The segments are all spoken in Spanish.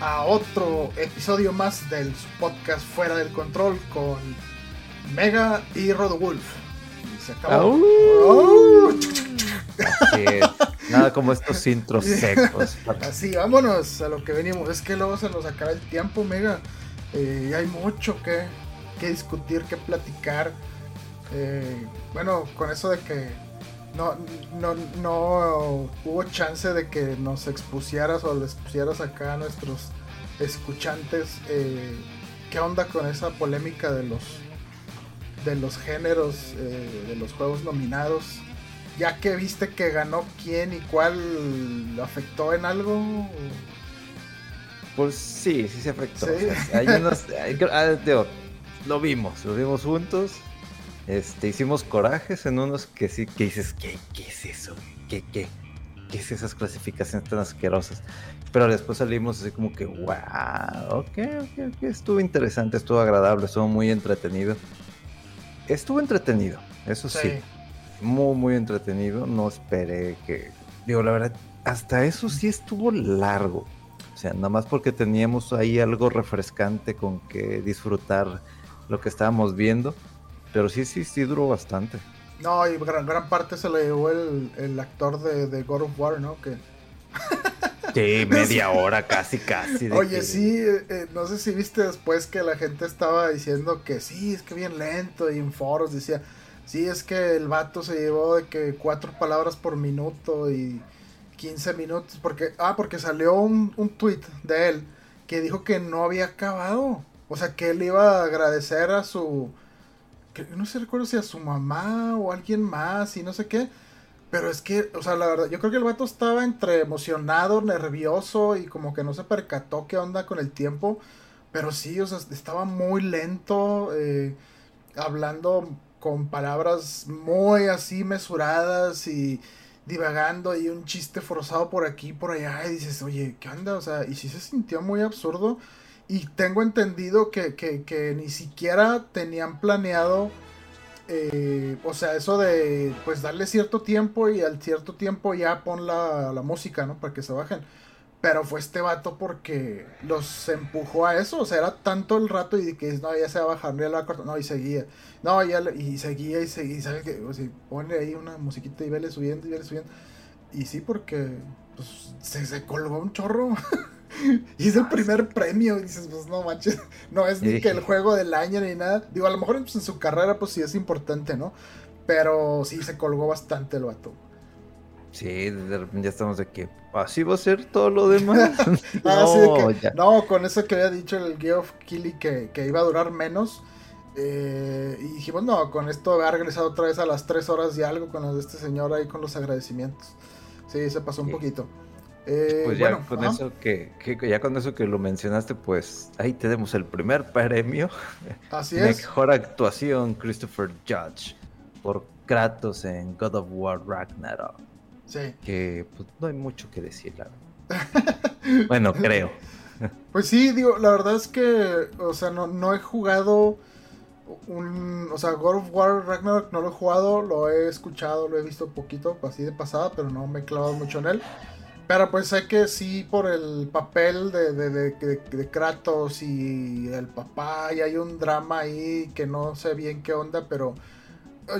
a otro episodio más del podcast Fuera del Control con Mega y Rodowulf. Y se acabó. Oh. Nada como estos intros secos. Así, vámonos a lo que venimos. Es que luego se nos acaba el tiempo, Mega. Eh, y hay mucho que, que discutir, que platicar. Eh, bueno, con eso de que no, no, no hubo chance de que nos expusieras o les pusieras acá a nuestros escuchantes. eh, ¿Qué onda con esa polémica de los de los géneros eh, de los juegos nominados? Ya que viste que ganó quién y cuál lo afectó en algo. Pues sí, sí se afectó. Sí. O sea, hay unos- hay- ah, digo, lo vimos, lo vimos juntos. Este, hicimos corajes en unos que sí, que dices, ¿qué, qué es eso? ¿Qué, qué? ¿Qué es esas clasificaciones tan asquerosas? Pero después salimos así como que, wow, ok, ok, ok, estuvo interesante, estuvo agradable, estuvo muy entretenido. Estuvo entretenido, eso sí. Sí. Muy, muy entretenido. No esperé que. Digo, la verdad, hasta eso sí estuvo largo. O sea, nada más porque teníamos ahí algo refrescante con que disfrutar lo que estábamos viendo. Pero sí, sí, sí duró bastante. No, y gran, gran parte se lo llevó el, el actor de, de God of War, ¿no? Que, Sí, media hora casi, casi. de Oye, que- sí, eh, eh, no sé si viste después que la gente estaba diciendo que sí, es que bien lento y en foros decía, sí, es que el vato se llevó de que cuatro palabras por minuto y 15 minutos, porque, ah, porque salió un, un tweet de él que dijo que no había acabado, o sea, que él iba a agradecer a su, no sé, recuerdo si a su mamá o alguien más y no sé qué, pero es que, o sea, la verdad, yo creo que el vato estaba entre emocionado, nervioso y como que no se percató qué onda con el tiempo. Pero sí, o sea, estaba muy lento, eh, hablando con palabras muy así mesuradas y divagando y un chiste forzado por aquí y por allá. Y dices, oye, ¿qué onda? O sea, y sí se sintió muy absurdo. Y tengo entendido que, que, ni siquiera tenían planeado eh, o sea, eso de pues darle cierto tiempo y al cierto tiempo ya pon la, la música, ¿no? Para que se bajen. Pero fue este vato porque los empujó a eso. O sea, era tanto el rato y que no, ya se va a bajar, ya la va a cortar. No, y seguía. No, ya le- y seguía y seguía. Y sabe que, o sea, ahí una musiquita y vele subiendo y vele subiendo. Y sí, porque pues, se, se colgó un chorro. y es el primer premio. Y dices, pues no manches. No es ni que el juego del año ni nada. Digo, a lo mejor pues, en su carrera, pues sí es importante, ¿no? Pero sí se colgó bastante el vato. Sí, de repente ya estamos de que así va a ser todo lo demás. Ah, sí, de no, que- ya. no, con eso que había dicho el Geoff Keighley que, que iba a durar menos. eh, y dijimos, no, con esto ha regresado otra vez a las 3 horas y algo con los de este señor ahí con los agradecimientos. Sí, se pasó un Sí. poquito. Eh, Pues ya bueno, con ajá. eso que, que- ya con eso que lo mencionaste, pues ahí tenemos el primer premio. Así es. Mejor actuación, Christopher Judge, por Kratos en God of War Ragnarok. Sí. Que pues, no hay mucho que decir, la verdad. bueno, creo. Pues sí, digo, la verdad es que, o sea, no, no he jugado un, o sea, God of War Ragnarok no lo he jugado, lo he escuchado, lo he visto poquito, así de pasada, pero no me he clavado mucho en él. Pero pues sé que sí, por el papel de, de, de- Kratos y el papá, y hay un drama ahí que no sé bien qué onda, pero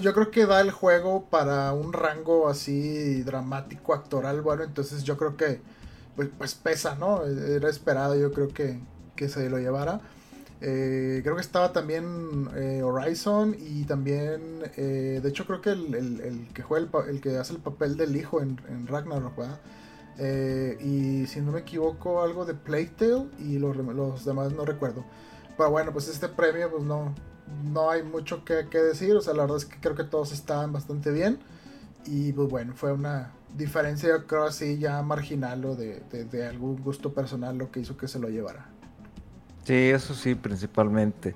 yo creo que da el juego para un rango así dramático, actoral, bueno, entonces yo creo que pues, pues pesa, ¿no? Era esperado, yo creo que, que se lo llevara. Eh, creo que estaba también eh, Horizon y también, eh, de hecho creo que el, el- que juega el, el que hace el papel del hijo en, en Ragnarok, ¿verdad? Eh, y si no me equivoco, algo de Playtale y los, los demás no recuerdo. Pero bueno, pues este premio, pues no, no hay mucho que, que, decir. O sea, la verdad es que creo que todos estaban bastante bien. Y pues bueno, fue una diferencia, creo así, ya marginal o de, de, de algún gusto personal lo que hizo que se lo llevara. Sí, eso sí, principalmente.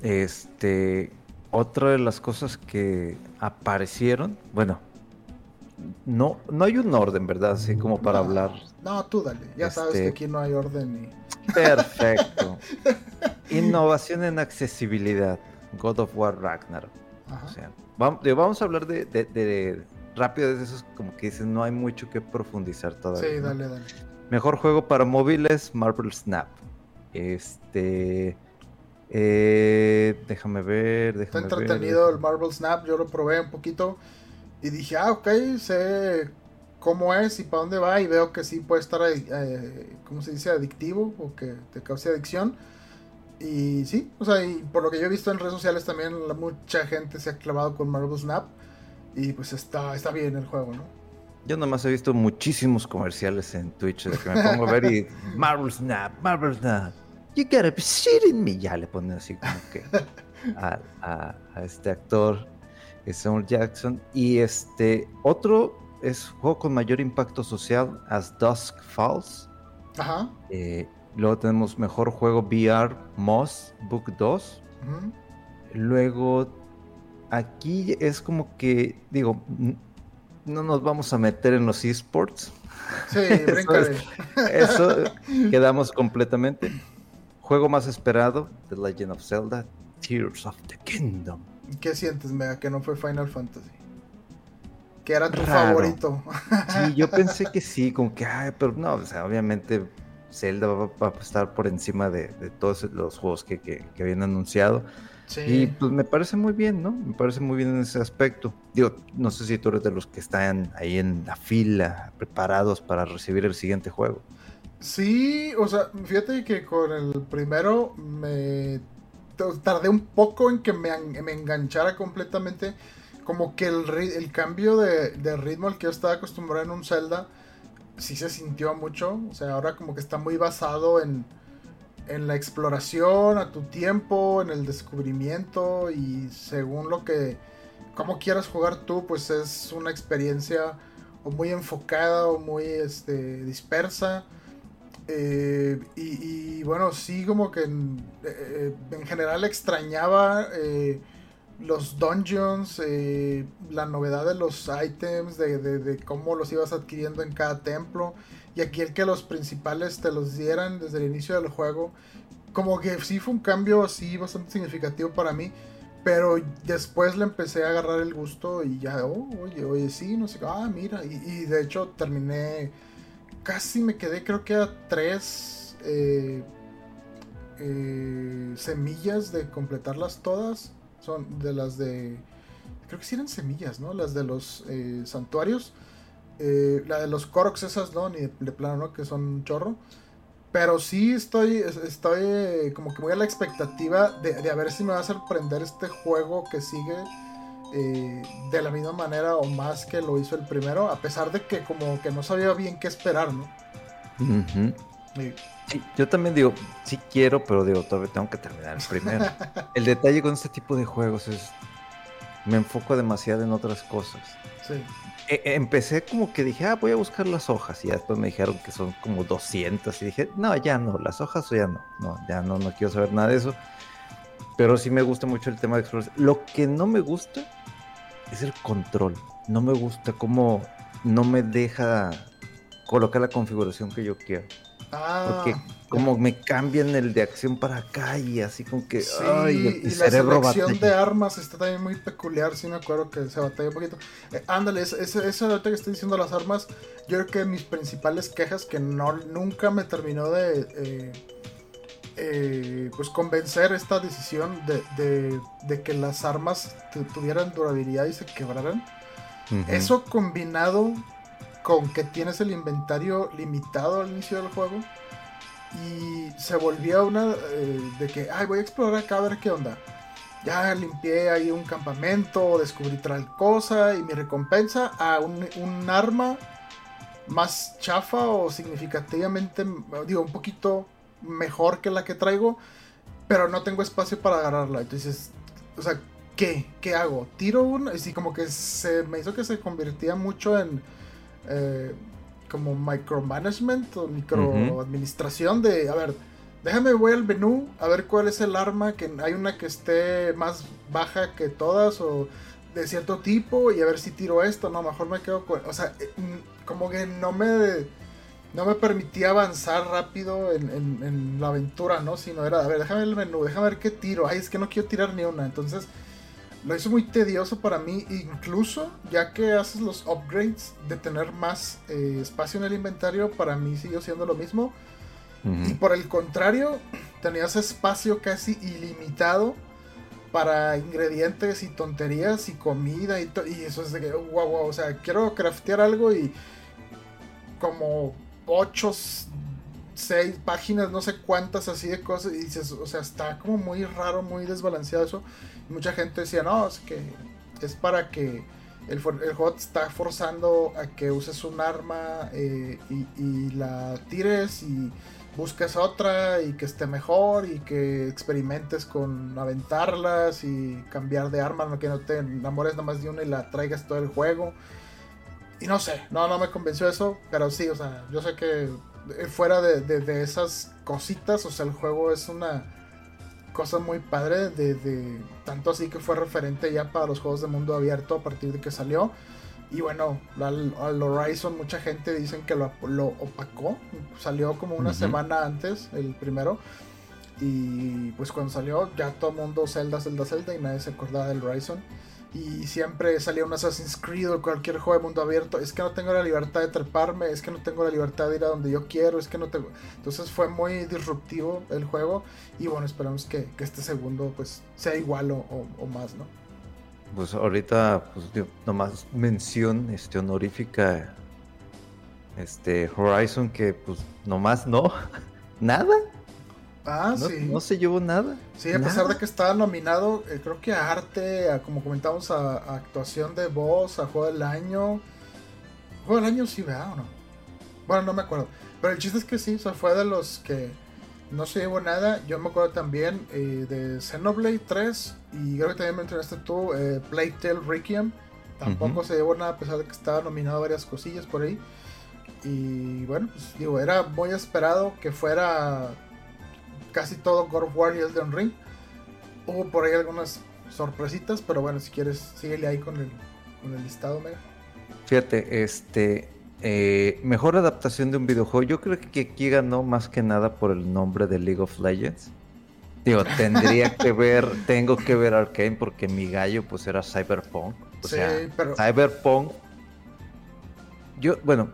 Este, otra de las cosas que aparecieron, bueno, no, no hay un orden, ¿verdad? Así como para no, hablar. No, tú dale, ya este... sabes que aquí no hay orden. Y... Perfecto. Innovación en accesibilidad. God of War Ragnarok. O sea, vamos, vamos, a hablar de, de, de rápido de esos como que dicen no hay mucho que profundizar todavía. Sí, dale, dale. Mejor juego para móviles, Marvel Snap. Este. Eh, déjame ver. Déjame Está entretenido ver. el Marvel Snap. Yo lo probé un poquito. Y dije, ah, ok, sé cómo es y para dónde va. Y veo que sí puede estar, eh, ¿cómo se dice? Adictivo o que te cause adicción. Y sí, o sea, y por lo que yo he visto en redes sociales también, la, mucha gente se ha clavado con Marvel Snap. Y pues está, está bien el juego, ¿no? Yo nomás he visto muchísimos comerciales en Twitch de que me pongo a ver y Marvel Snap, Marvel Snap. You gotta be shitting me. Ya le ponen así como que a, a, a este actor, Samuel Jackson. Y este otro es juego con mayor impacto social, As Dusk Falls. Ajá. Eh, luego tenemos mejor juego VR, Moss Book 2. Uh -huh. Luego, aquí es como que, digo, no nos vamos a meter en los esports. Sí, eso, es, eso quedamos completamente. Juego más esperado, The Legend of Zelda, Tears of the Kingdom. ¿Qué sientes, Mega? Que no fue Final Fantasy. Que era tu Raro. favorito. Sí, yo pensé que sí, como que, ay, pero no, o sea, obviamente Zelda va, va a estar por encima de, de todos los juegos que, que, que habían anunciado. Sí. Y pues me parece muy bien, ¿no? Me parece muy bien en ese aspecto. Digo, no sé si tú eres de los que están ahí en la fila, preparados para recibir el siguiente juego. Sí, o sea, fíjate que con el primero me tardé un poco en que me, me enganchara completamente. Como que el, el cambio de, de, ritmo al que yo estaba acostumbrado en un Zelda sí se sintió mucho. O sea, ahora como que está muy basado en, en la exploración, a tu tiempo, en el descubrimiento y según lo que, como quieras jugar tú, pues es una experiencia o muy enfocada o muy este, dispersa. Eh, y, bueno, sí como que en, eh, en general extrañaba eh, los dungeons, eh, la novedad de los items, de, cómo los ibas adquiriendo en cada templo. Y aquí el que los principales te los dieran desde el inicio del juego. Como que sí fue un cambio así bastante significativo para mí. Pero después le empecé a agarrar el gusto y ya, oh, oye, oye, sí, no sé, ah, mira. Y de hecho terminé casi me quedé, creo que a tres eh, eh, semillas de completarlas todas. Son de las de. Creo que sí eran semillas, ¿no? Las de los eh, santuarios. la de los Koroks, esas no, ni de, plano, ¿no? Que son un chorro. Pero sí estoy, estoy como que voy a la expectativa de, de a ver si me va a sorprender este juego que sigue eh, de la misma manera o más que lo hizo el primero, a pesar de que como que no sabía bien qué esperar, ¿no? Uh -huh. sí. Sí, yo también digo, sí quiero, pero digo, todavía tengo que terminar el primero. el detalle con este tipo de juegos es, me enfoco demasiado en otras cosas. Sí. E empecé como que dije, ah, voy a buscar las hojas, y después me dijeron que son como 200, y dije, no, ya no, las hojas ya no, no, ya no, no quiero saber nada de eso. Pero sí me gusta mucho el tema de exploración. Lo que no me gusta es el control. No me gusta cómo no me deja colocar la configuración que yo quiero. Ah, Porque como me cambian el de acción para acá y así como que sí, ay, el y cerebro la selección batalla. de armas está también muy peculiar, sí me acuerdo que se batalla un poquito. Eh, ándale, eso, eso, eso ahorita que estoy diciendo las armas, yo creo que mis principales quejas que no nunca me terminó de eh, eh, pues convencer esta decisión de, de, de que las armas tuvieran durabilidad y se quebraran. Uh -huh. Eso combinado con que tienes el inventario limitado al inicio del juego y se volvió una eh, de que, ay, voy a explorar acá a ver qué onda. Ya limpié ahí un campamento, descubrí tal cosa y mi recompensa a un, un arma más chafa o significativamente, digo, un poquito mejor que la que traigo, pero no tengo espacio para agarrarla. Entonces, o sea, ¿qué? ¿Qué hago? ¿Tiro una? Y sí, como que se me hizo que se convertía mucho en eh, como micromanagement o microadministración de, a ver, déjame voy al menú a ver cuál es el arma, que hay una que esté más baja que todas o de cierto tipo y a ver si tiro esto, no, mejor me quedo con, o sea, eh, como que no me no me permitía avanzar rápido en, en, la aventura, ¿no? Sino era, a ver, déjame el menú, déjame ver qué tiro. Ay, es que no quiero tirar ni una. Entonces, lo hizo muy tedioso para mí, incluso ya que haces los upgrades de tener más eh, espacio en el inventario, para mí siguió siendo lo mismo. Y por el contrario, tenías espacio casi ilimitado para ingredientes y tonterías y comida y, y eso es de que, wow, wow, o sea, quiero craftear algo y como 8, 6 páginas, no sé cuántas así de cosas. Y dices, o sea, está como muy raro, muy desbalanceado eso. Mucha gente decía, no, es que es para que el, el juego está forzando a que uses un arma eh, y, la tires y busques otra y que esté mejor y que experimentes con aventarlas y cambiar de arma, que no te enamores nada más de una y la traigas todo el juego. Y no sé, no, no me convenció eso, pero sí, o sea, yo sé que eh, fuera de, esas cositas, o sea, el juego es una cosa muy padre, de, tanto así que fue referente ya para los juegos de mundo abierto a partir de que salió. Y bueno, al, Horizon mucha gente dicen que lo, opacó, salió como una semana antes, el primero. Y pues cuando salió ya todo el mundo Zelda, Zelda, Zelda y nadie se acordaba del Horizon y siempre salía un Assassin's Creed o cualquier juego de mundo abierto, es que no tengo la libertad de treparme, es que no tengo la libertad de ir a donde yo quiero, es que no tengo... Entonces fue muy disruptivo el juego y bueno, esperamos que, este segundo pues sea igual o, más, ¿no? Pues ahorita, pues nomás mención este, honorífica, este Horizon que pues nomás no, nada. Ah, no, sí. No se llevó nada. Sí, a pesar de que estaba nominado, eh, creo que a arte, a, como comentamos, a, actuación de voz, a juego del año. ¿Juego del año sí, ¿verdad o no? Bueno, no me acuerdo. Pero el chiste es que sí, o sea, fue de los que no se llevó nada. Yo me acuerdo también eh, de Xenoblade 3 y creo que también mencionaste tú, eh, Playtale Requiem. Tampoco se llevó nada a pesar de que estaba nominado a varias cosillas por ahí. Y bueno, pues digo, era muy esperado que fuera casi todo God of War y Elden Ring. Hubo por ahí algunas sorpresitas, pero bueno, si quieres, síguele ahí con el, con el listado, Mega. Fíjate, este. Eh, mejor adaptación de un videojuego. Yo creo que aquí ganó más que nada por el nombre de League of Legends. Digo, tendría que ver, tengo que ver Arkane porque mi gallo pues era Cyberpunk. O sea, Cyberpunk. Yo, bueno,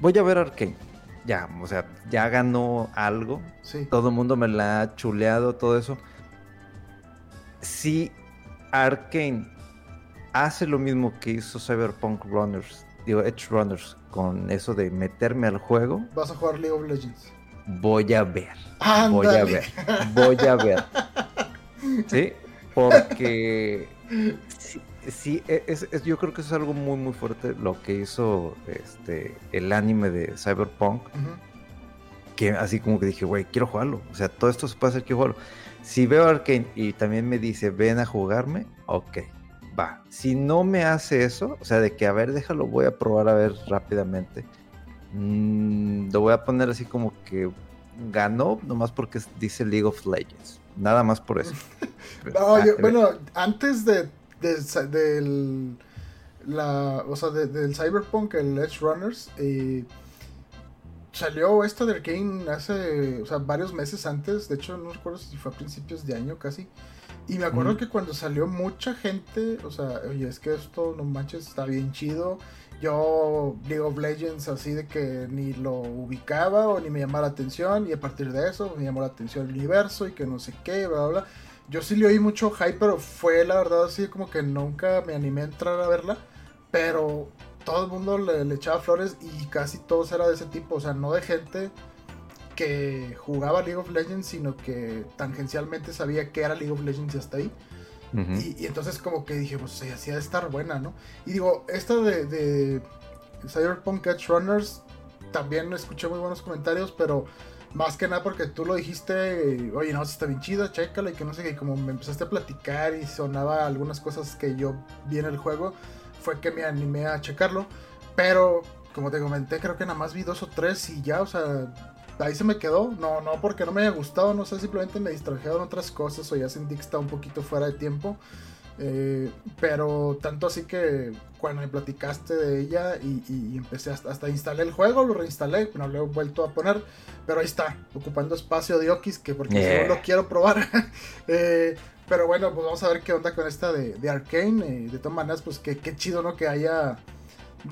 voy a ver Arkane ya, o sea, ya ganó algo. Todo el mundo me la ha chuleado, todo eso. Si Arkane hace lo mismo que hizo Cyberpunk Runners, digo, Edge Runners, con eso de meterme al juego. Vas a jugar League of Legends. Voy a ver. Voy a ver. Voy a ver. ¿Sí? Porque sí, e, es, yo creo que eso es algo muy, muy fuerte lo que hizo este el anime de Cyberpunk. Que así como que dije, güey, quiero jugarlo. O sea, todo esto se puede hacer, quiero jugarlo. Si veo Arkane y también me dice, ven a jugarme, ok, va. Si no me hace eso, o sea, de que, a ver, déjalo, voy a probar a ver rápidamente. Mm, lo voy a poner así como que ganó, nomás porque dice League of Legends. Nada más por eso. no, bueno, antes de del, la, o sea, del Cyberpunk, el Edge Runners, eh, salió esto del Arkane hace, o sea, varios meses antes, de hecho no recuerdo si fue a principios de año casi, y me acuerdo que cuando salió mucha gente, o sea, oye, es que esto, no manches, está bien chido, yo League of Legends así de que ni lo ubicaba o ni me llamaba la atención, y a partir de eso me llamó la atención el universo y que no sé qué, bla, bla, bla yo sí le oí mucho hype, pero fue la verdad así como que nunca me animé a entrar a verla. Pero todo el mundo le, echaba flores y casi todos era de ese tipo. O sea, no de gente que jugaba League of Legends, sino que tangencialmente sabía que era League of Legends y hasta ahí. y, entonces como que dije, pues sí, así de estar buena, ¿no? Y digo, esta de, Cyberpunk Edge Runners también escuché muy buenos comentarios, pero más que nada porque tú lo dijiste, oye, no, está bien chido, chécala y que no sé qué, como me empezaste a platicar y sonaba algunas cosas que yo vi en el juego, fue que me animé a checarlo, pero como te comenté, creo que nada más vi dos o tres y ya, o sea, ahí se me quedó, no, no porque no me haya gustado, no sé, simplemente me distrajeron otras cosas o ya sentí que estaba un poquito fuera de tiempo. Eh, pero tanto así que cuando me platicaste de ella y, empecé hasta, hasta, instalé el juego, lo reinstalé, no lo he vuelto a poner, pero ahí está, ocupando espacio de Okis, que porque lo quiero probar. Eh, pero bueno, pues vamos a ver qué onda con esta de, de Arkane. Eh, de todas maneras, pues qué, qué chido, ¿no? Que haya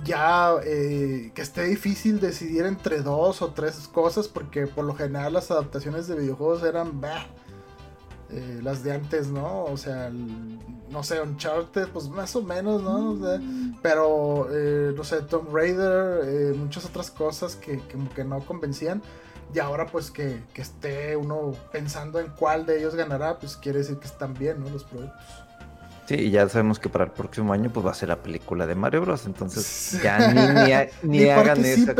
ya que esté difícil decidir entre dos o tres cosas, porque por lo general las adaptaciones de videojuegos eran bah, eh, las de antes, ¿no? O sea, no sé, Uncharted, pues más o menos, ¿no? pero, eh, no sé, Tomb Raider, eh, muchas otras cosas que, que, no convencían. Y ahora pues que, que, esté uno pensando en cuál de ellos ganará, pues quiere decir que están bien, ¿no? Los productos. Sí, y ya sabemos que para el próximo año pues va a ser la película de Mario Bros. Entonces ya ni, ni, hagan eso.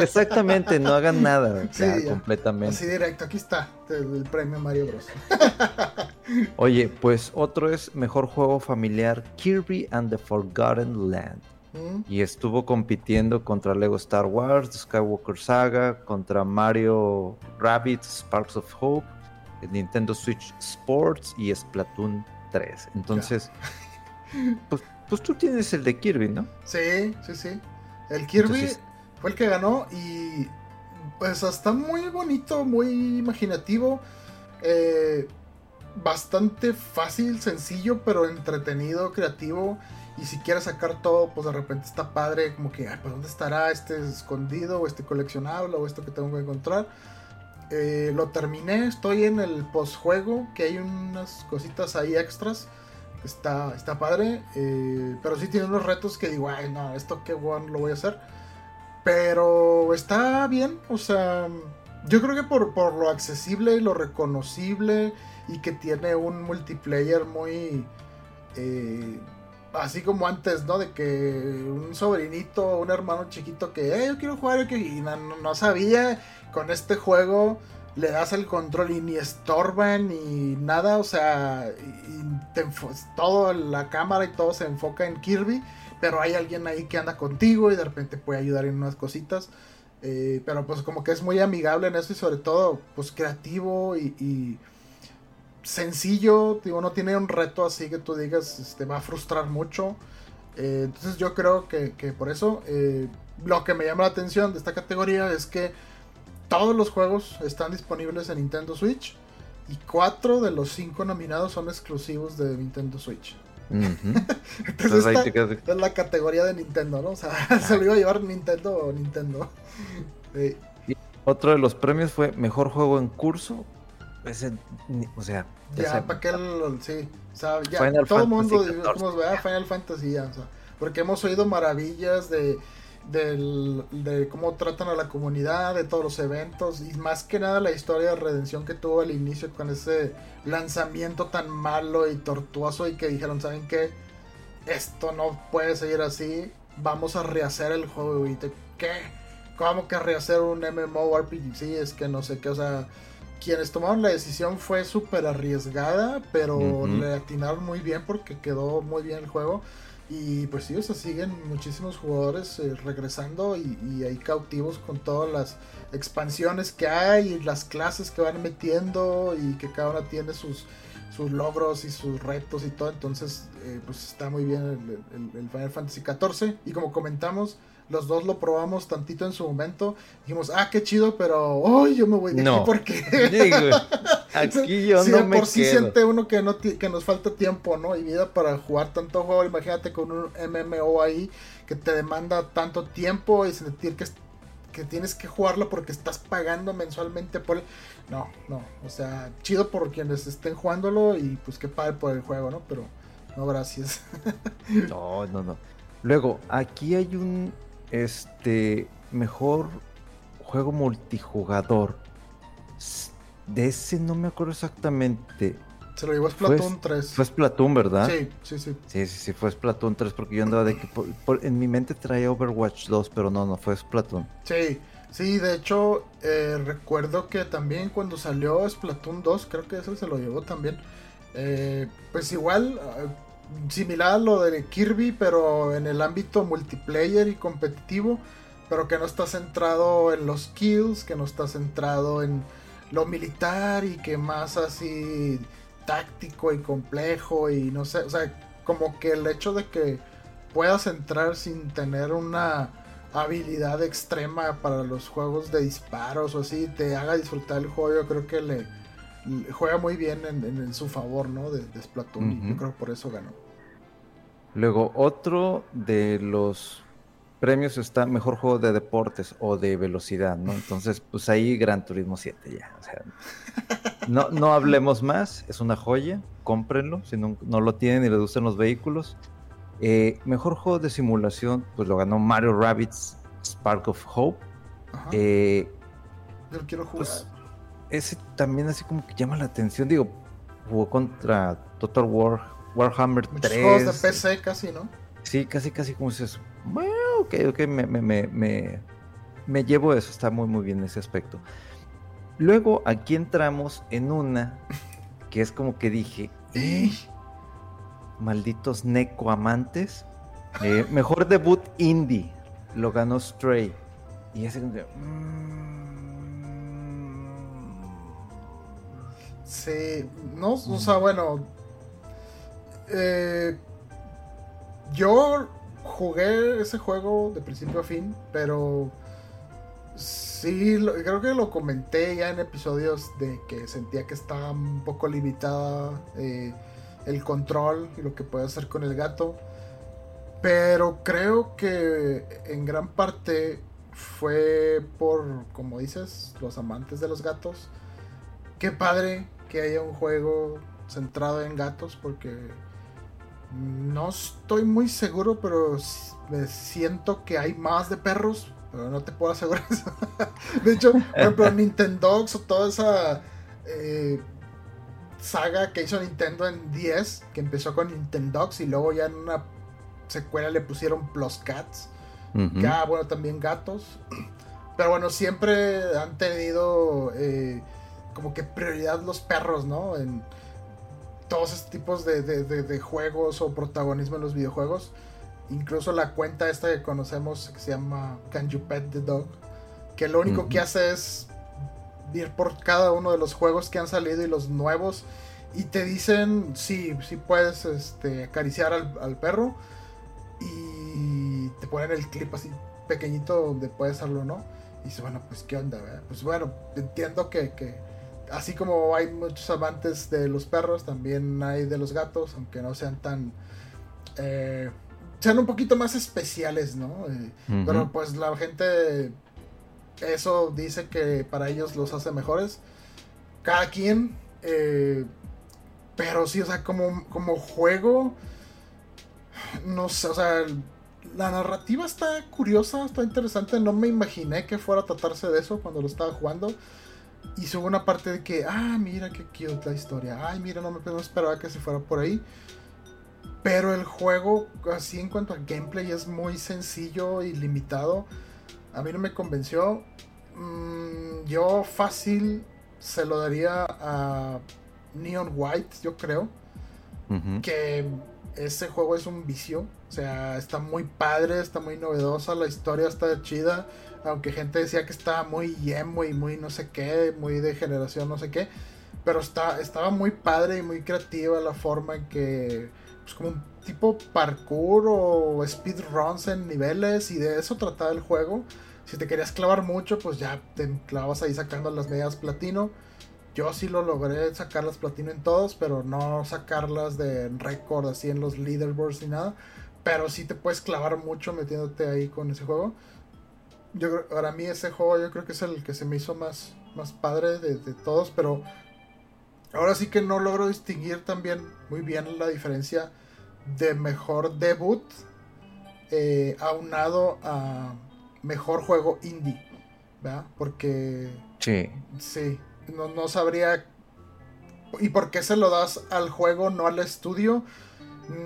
Exactamente, no hagan nada. completamente. Así directo, aquí está el, premio Mario Bros. Oye, pues otro es mejor juego familiar Kirby and the Forgotten Land. Mm. Y estuvo compitiendo contra Lego Star Wars, Skywalker Saga, contra Mario Rabbit, Sparks of Hope, Nintendo Switch Sports y Splatoon 3. Entonces, pues, pues, tú tienes el de Kirby, ¿no? Sí, sí, sí. El Kirby fue el que ganó y pues está muy bonito, muy imaginativo. Eh, bastante fácil, sencillo, pero entretenido, creativo. Y si quieres sacar todo, pues de repente está padre, como que, ay, ¿pues dónde estará este escondido o este coleccionable o esto que tengo que encontrar? Eh, lo terminé, estoy en el postjuego, que hay unas cositas ahí extras. Está, está padre, eh, pero sí tiene unos retos que digo, ay, no, esto qué bueno lo voy a hacer. Pero está bien, o sea, yo creo que por, por lo accesible y lo reconocible y que tiene un multiplayer muy... Eh, así como antes, ¿no? De que un sobrinito, un hermano chiquito que, eh, yo quiero jugar y no, sabía, con este juego le das el control y ni estorban ni nada, o sea, y todo la cámara y todo se enfoca en Kirby, pero hay alguien ahí que anda contigo y de repente puede ayudar en unas cositas. Eh, pero pues como que es muy amigable en eso y sobre todo pues creativo y sencillo, digo, no tiene un reto así que tú digas, te este, va a frustrar mucho. Eh, entonces yo creo que, por eso eh, lo que me llama la atención de esta categoría es que todos los juegos están disponibles en Nintendo Switch y cuatro de los cinco nominados son exclusivos de Nintendo Switch. Entonces esta, es la categoría de Nintendo, ¿no? O sea, se lo iba a llevar Nintendo o Nintendo. Otro de los premios fue Mejor Juego en Curso. Ese, o sea, ya, para que sí, o sea, ya todo el mundo decimos, Final Fantasy ya, o sea, porque hemos oído maravillas de, de cómo tratan a la comunidad, de todos los eventos y más que nada la historia de redención que tuvo al inicio con ese lanzamiento tan malo y tortuoso y que dijeron, ¿saben qué? Esto no puede seguir así, vamos a rehacer el juego y te, ¿qué? ¿Cómo que rehacer un MMORPG? Sí, es que no sé qué, o sea quienes tomaron la decisión fue súper arriesgada, pero le atinaron muy bien porque quedó muy bien el juego. Y pues sí, o sea, siguen muchísimos jugadores eh, regresando y, y, ahí cautivos con todas las expansiones que hay y las clases que van metiendo y que cada una tiene sus, sus logros y sus retos y todo. Entonces, eh, pues está muy bien el, el Final Fantasy XIV. Y como comentamos, los dos lo probamos tantito en su momento. Dijimos, ah, qué chido, pero hoy yo me voy de aquí porque. aquí yo no me por sí siente uno que, no que nos falta tiempo, ¿no? Y vida para jugar tanto juego. Imagínate con un MMO ahí que te demanda tanto tiempo y sentir que, que tienes que jugarlo porque estás pagando mensualmente por No, no. O sea, chido por quienes estén jugándolo y pues qué padre por el juego, ¿no? Pero no, gracias. no, no, no. Luego, aquí hay un este, mejor juego multijugador. De ese no me acuerdo exactamente. Se lo llevó Splatoon 3. Fue Splatoon, ¿verdad? Sí, sí, sí. Sí, sí, sí, fue Splatoon 3 porque yo andaba de que por- por- en mi mente traía Overwatch 2, pero no, no fue Splatoon. Sí, sí, de hecho, eh, recuerdo que también cuando salió Splatoon 2, creo que ese se lo llevó también. eh, pues igual, ah, similar a lo de Kirby, pero en el ámbito multiplayer y competitivo, pero que no está centrado en los kills, que no está centrado en lo militar y que más así táctico y complejo y no sé, o sea, como que el hecho de que puedas entrar sin tener una habilidad extrema para los juegos de disparos o así, te haga disfrutar el juego, yo creo que le, juega muy bien en, en- en su favor, ¿no? De, de Splatoon, y yo creo que por eso ganó. Luego, otro de los premios está mejor juego de deportes o de velocidad, ¿no? Entonces, pues ahí Gran Turismo 7 ya. O sea, no, no hablemos más, es una joya, cómprenlo si no, no lo tienen y les gustan los vehículos. Eh, mejor juego de simulación, pues lo ganó Mario Rabbids Spark of Hope. Eh, yo lo quiero jugar. pues ese también así como que llama la atención. Digo, jugó contra Total War, Warhammer Muchos 3. juegos de PC casi, ¿no? Sí, casi, casi como dices, bueno, ok, ok, me, me, me, me, me llevo eso, está muy, muy bien ese aspecto. Luego aquí entramos en una que es como que dije, "Eh, malditos necoamantes, eh, mejor debut indie, lo ganó Stray. Y ese Sí, no, o sea, bueno. eh, yo jugué ese juego de principio a fin, pero sí, lo- creo que lo comenté ya en episodios de que sentía que estaba un poco limitada eh, el control y lo que puede hacer con el gato. Pero creo que en gran parte fue por, como dices, los amantes de los gatos. Qué padre que haya un juego centrado en gatos porque no estoy muy seguro, pero me siento que hay más de perros, pero no te puedo asegurar eso. de hecho, por ejemplo, Nintendogs o toda esa eh, saga que hizo Nintendo en 10, que empezó con Nintendogs y luego ya en una secuela le pusieron Plus Cats. Que, ah, bueno, también gatos. Pero bueno, siempre han tenido eh, como que prioridad los perros, ¿no? En todos estos tipos de, de- de- de juegos o protagonismo en los videojuegos. Incluso la cuenta esta que conocemos que se llama Can You Pet the Dog. Que lo único que hace es ir por cada uno de los juegos que han salido y los nuevos. Y te dicen, sí, sí puedes este, acariciar al, al perro. Y te ponen el clip así pequeñito donde puedes hacerlo, ¿no? Y dices, bueno, pues qué onda, ¿verdad? Pues bueno, entiendo que, que así como hay muchos amantes de los perros, también hay de los gatos, aunque no sean tan... eh, sean un poquito más especiales, ¿no? Eh. Pero pues la gente... Eso dice que para ellos los hace mejores. Cada quien. eh, pero sí, o sea, como, como juego no sé, o sea, la narrativa está curiosa, está interesante. No me imaginé que fuera a tratarse de eso cuando lo estaba jugando. Y hubo una parte de que, ah, mira qué cute la historia. Ay, mira, no me no esperaba que se fuera por ahí. Pero el juego, así en cuanto a gameplay, es muy sencillo y limitado. A mí no me convenció. Mm, yo fácil se lo daría a Neon White, yo creo Ujú. que ese juego es un vicio. O sea, está muy padre, está muy novedosa, la historia está chida. Aunque gente decía que estaba muy emo y muy no sé qué, muy de generación no sé qué. Pero está, estaba muy padre y muy creativa la forma en que, pues como un tipo parkour o speedruns en niveles y de eso trataba el juego. Si te querías clavar mucho, pues ya te clavas ahí sacando las medias platino. Yo sí lo logré sacar las platino en todos, pero no sacarlas de récord así en los leaderboards ni nada. Pero sí te puedes clavar mucho metiéndote ahí con ese juego. Yo para mí ese juego yo creo que es el que se me hizo más, más padre de, de todos, pero ahora sí que no logro distinguir también muy bien la diferencia de mejor debut eh, aunado a mejor juego indie, ¿verdad? Porque Sí. Sí, no, no sabría ¿Y por qué se lo das al juego, no al estudio?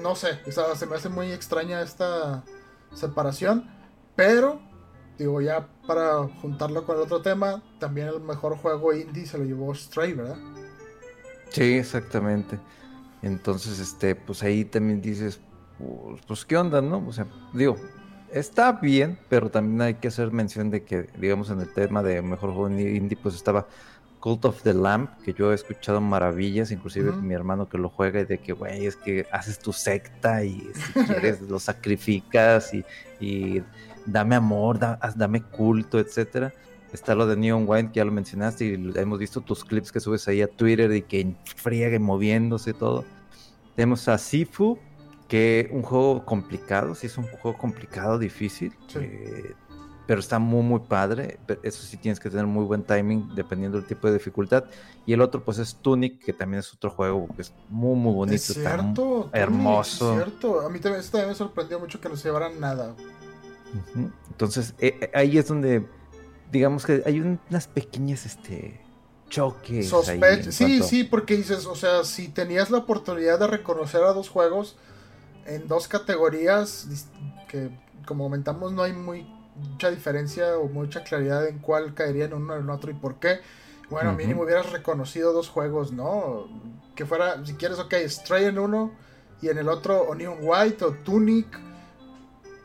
No sé, o sea, se me hace muy extraña esta separación, pero digo, ya para juntarlo con el otro tema, también el mejor juego indie se lo llevó Stray, ¿verdad? Sí, exactamente. Entonces, este, pues ahí también dices, pues, pues, qué onda, ¿no? O sea, digo, está bien, pero también hay que hacer mención de que, digamos, en el tema de mejor juego indie, pues estaba Cult of the Lamp, que yo he escuchado maravillas, inclusive mi hermano que lo juega, y de que, güey, es que haces tu secta y si quieres lo sacrificas y, dame amor, dame culto, etcétera. Está lo de Neon White, que ya lo mencionaste, y hemos visto tus clips que subes ahí a Twitter y que friega y moviéndose y todo. Tenemos a Sifu, que un juego complicado, sí es un juego complicado, difícil. Eh, pero está muy, muy padre. Eso sí tienes que tener muy buen timing dependiendo del tipo de dificultad. Y el otro, pues es Tunic, que también es otro juego que es muy, muy bonito. Es cierto, hermoso. Es cierto. A mí también, también, me sorprendió mucho que no se llevaran nada. Entonces, eh, eh, ahí es donde, digamos que hay unas pequeñas, este choques. Sí, sí, porque dices, o sea, si tenías la oportunidad de reconocer a dos juegos en dos categorías que, como comentamos, no hay muy mucha diferencia o mucha claridad en cuál caería en uno en otro y por qué. Bueno, mínimo hubieras reconocido dos juegos, ¿no? Que fuera, si quieres, ok, Stray en uno y en el otro Onion White o Tunic.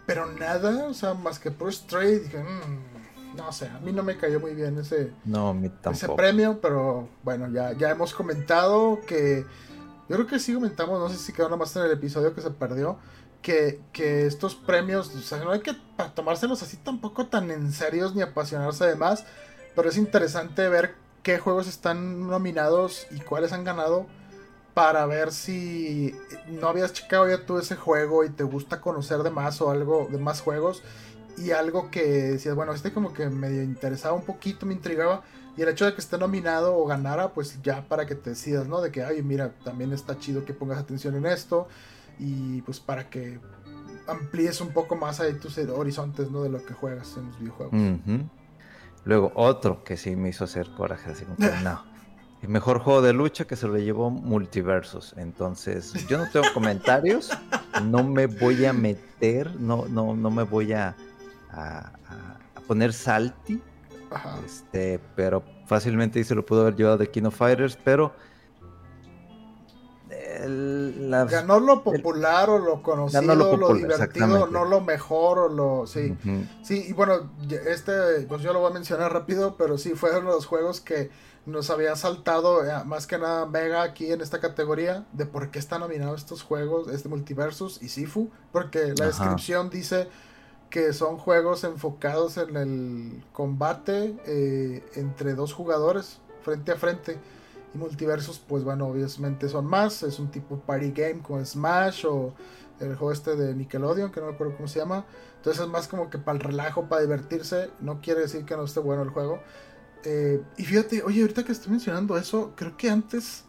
Pero nada, o sea, más que Stray, dije, mm, no sé, a mí no me cayó muy bien ese, no, ese premio, pero bueno, ya, ya hemos comentado que, yo creo que sí comentamos, no sé si quedó nada más en el episodio que se perdió, que, estos premios, o sea, no hay que tomárselos así tampoco tan en serios ni apasionarse de más, pero es interesante ver qué juegos están nominados y cuáles han ganado para ver si no habías checado ya tú ese juego y te gusta conocer de más o algo de más juegos y algo que decías, bueno, este como que me interesaba un poquito, me intrigaba y el hecho de que esté nominado o ganara, pues ya para que te decidas, ¿no? De que, ay, mira, también está chido que pongas atención en esto y pues para que amplíes un poco más ahí tus horizontes ¿no? de lo que juegas en los videojuegos. Luego otro que sí me hizo hacer coraje, así como que no. El mejor juego de lucha que se lo llevó Multiversos. Entonces, yo no tengo comentarios, no me voy a meter, no, no, no me voy a, a, poner salty. Este, pero fácilmente se lo pudo haber llevado de Kino Fighters, pero ganó lo popular o lo conocido, lo, divertido, no lo mejor o lo sí. Sí, y bueno, este pues yo lo voy a mencionar rápido, pero sí fue uno de los juegos que nos había saltado eh, más que nada Mega aquí en esta categoría de por qué están nominados estos juegos, este Multiversus y Sifu, porque la descripción dice que son juegos enfocados en el combate eh, entre dos jugadores frente a frente multiversos, pues bueno, obviamente son más. Es un tipo party game como Smash o el juego este de Nickelodeon, que no me acuerdo cómo se llama. Entonces es más como que para el relajo, para divertirse. No quiere decir que no esté bueno el juego. Eh, y fíjate, oye, ahorita que estoy mencionando eso, creo que antes,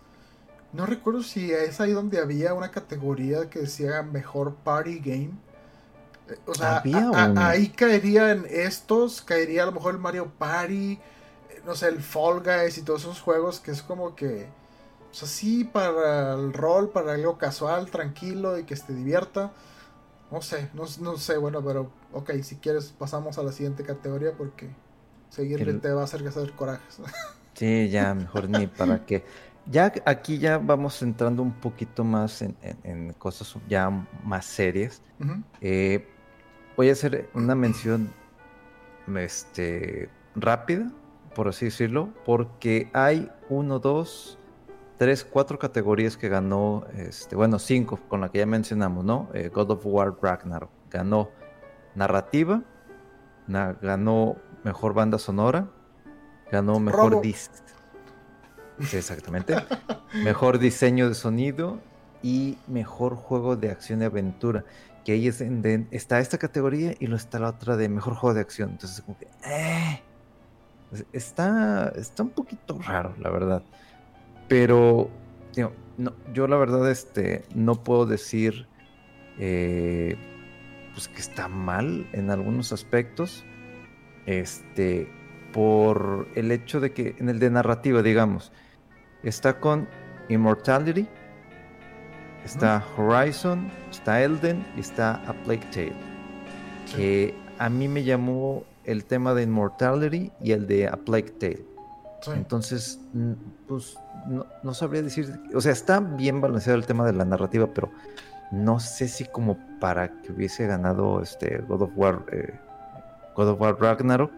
no recuerdo si es ahí donde había una categoría que decía mejor party game. Eh, o sea, ahí caería en estos, caería a lo mejor el Mario Party no sé, el Fall Guys y todos esos juegos que es como que, o sea, sí, para el rol, para algo casual, tranquilo y que te divierta. No sé, no, sé, bueno, pero ok, si quieres pasamos a la siguiente categoría porque seguirle te va a hacer que hacer corajes. Sí, ya, mejor ni para que... Ya aquí ya vamos entrando un poquito más en, cosas ya más serias. Eh, voy a hacer una mención este, rápida por así decirlo, porque hay uno, dos, tres, cuatro categorías que ganó, este, bueno, cinco con la que ya mencionamos, ¿no? Eh, God of War Ragnarok ganó narrativa, ganó mejor banda sonora, ganó mejor diseño. exactamente. mejor diseño de sonido y mejor juego de acción y aventura. Que ahí es está esta categoría y lo está la otra de mejor juego de acción. Entonces, como que, eh, Está, está un poquito raro, la verdad. Pero, no, yo la verdad este, no puedo decir eh, pues que está mal en algunos aspectos. Este, por el hecho de que en el de narrativa, digamos, está con Immortality, está Horizon, está Elden y está A Plague Tale. Que a mí me llamó el tema de Immortality y el de A Plague Tale. Entonces, pues no, sabría decir, o sea, está bien balanceado el tema de la narrativa, pero no sé si como para que hubiese ganado este God of War, eh, God of War Ragnarok.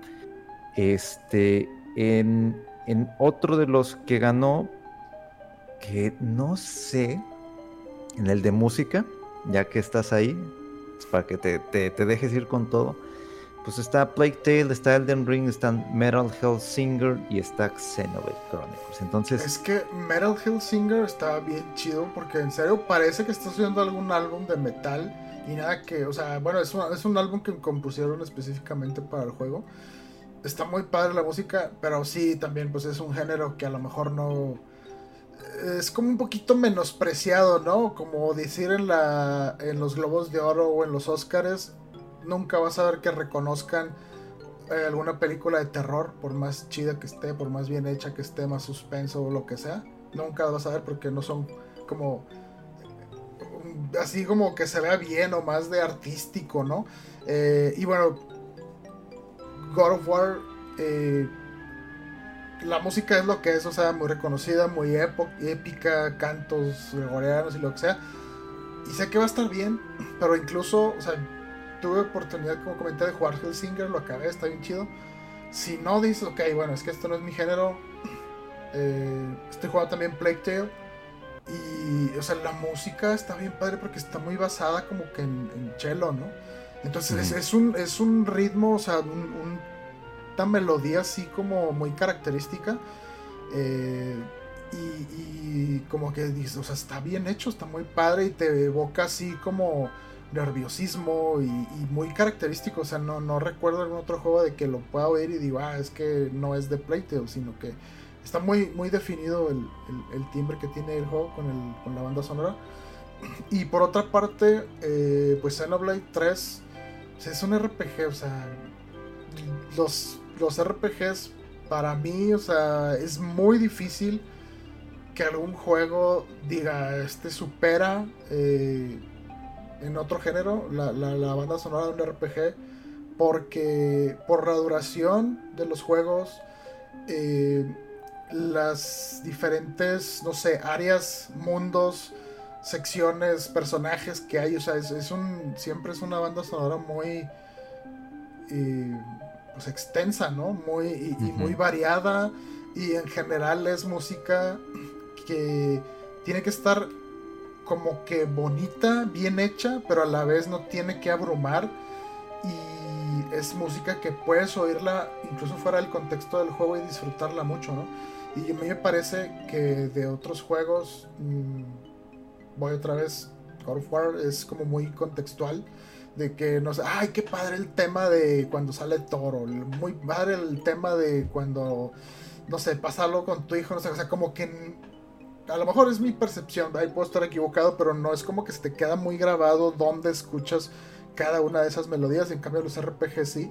Este, en, en otro de los que ganó, que no sé, en el de música, ya que estás ahí, para que te, te, dejes ir con todo. Pues está Plague Tale, está Elden Ring, está Metal Singer y está Xenoblade Chronicles. Entonces. Es que Metal Singer está bien chido porque en serio parece que estás oyendo algún álbum de metal y nada que. O sea, bueno, es un, es un álbum que compusieron específicamente para el juego. Está muy padre la música, pero sí, también pues es un género que a lo mejor no es como un poquito menospreciado, ¿no? Como decir en, la, en los Globos de Oro o en los Oscars, nunca vas a ver que reconozcan eh, alguna película de terror, por más chida que esté, por más bien hecha que esté, más suspenso o lo que sea. Nunca vas a ver porque no son como así como que se vea bien o más de artístico, ¿no? Eh, y bueno, God of War eh, la música es lo que es, o sea, muy reconocida, muy épica, cantos gregorianos y lo que sea. Y sé que va a estar bien, pero incluso, o sea, tuve oportunidad, como comenté, de jugar Hellsinger, lo acabé, está bien chido. Si no dices, ok, bueno, es que esto no es mi género, eh, estoy jugando también Plague Tale. Y, o sea, la música está bien padre porque está muy basada como que en, cello, ¿no? Entonces es, un, es un ritmo, o sea, un melodía así como muy característica. Eh, y, como que dices, o sea, está bien hecho, está muy padre y te evoca así como nerviosismo y, muy característico. O sea, no, no recuerdo algún otro juego de que lo pueda oír y digo, ah, es que no es de Playtale, sino que está muy, muy definido el, timbre que tiene el juego con, el, con la banda sonora. Y por otra parte, eh, pues Xenoblade 3 es un RPG, o sea, los los RPGs, para mí, o sea, es muy difícil que algún juego diga, este supera eh, en otro género la, banda sonora de un RPG, porque por la duración de los juegos, eh, las diferentes, no sé, áreas, mundos, secciones, personajes que hay, o sea, es, un, siempre es una banda sonora muy... Eh, pues, extensa, ¿no? Muy, y, muy variada. Y en general es música que tiene que estar como que bonita, bien hecha, pero a la vez no tiene que abrumar. Y es música que puedes oírla incluso fuera del contexto del juego y disfrutarla mucho, ¿no? Y a mí me parece que de otros juegos, mm, voy otra vez, God of War es como muy contextual de que no sé, ay, qué padre el tema de cuando sale toro, muy padre el tema de cuando, no sé, pasa algo con tu hijo, no sé, o sea, como que a lo mejor es mi percepción, ahí puedo estar equivocado, pero no es como que se te queda muy grabado donde escuchas cada una de esas melodías, en cambio los RPG sí,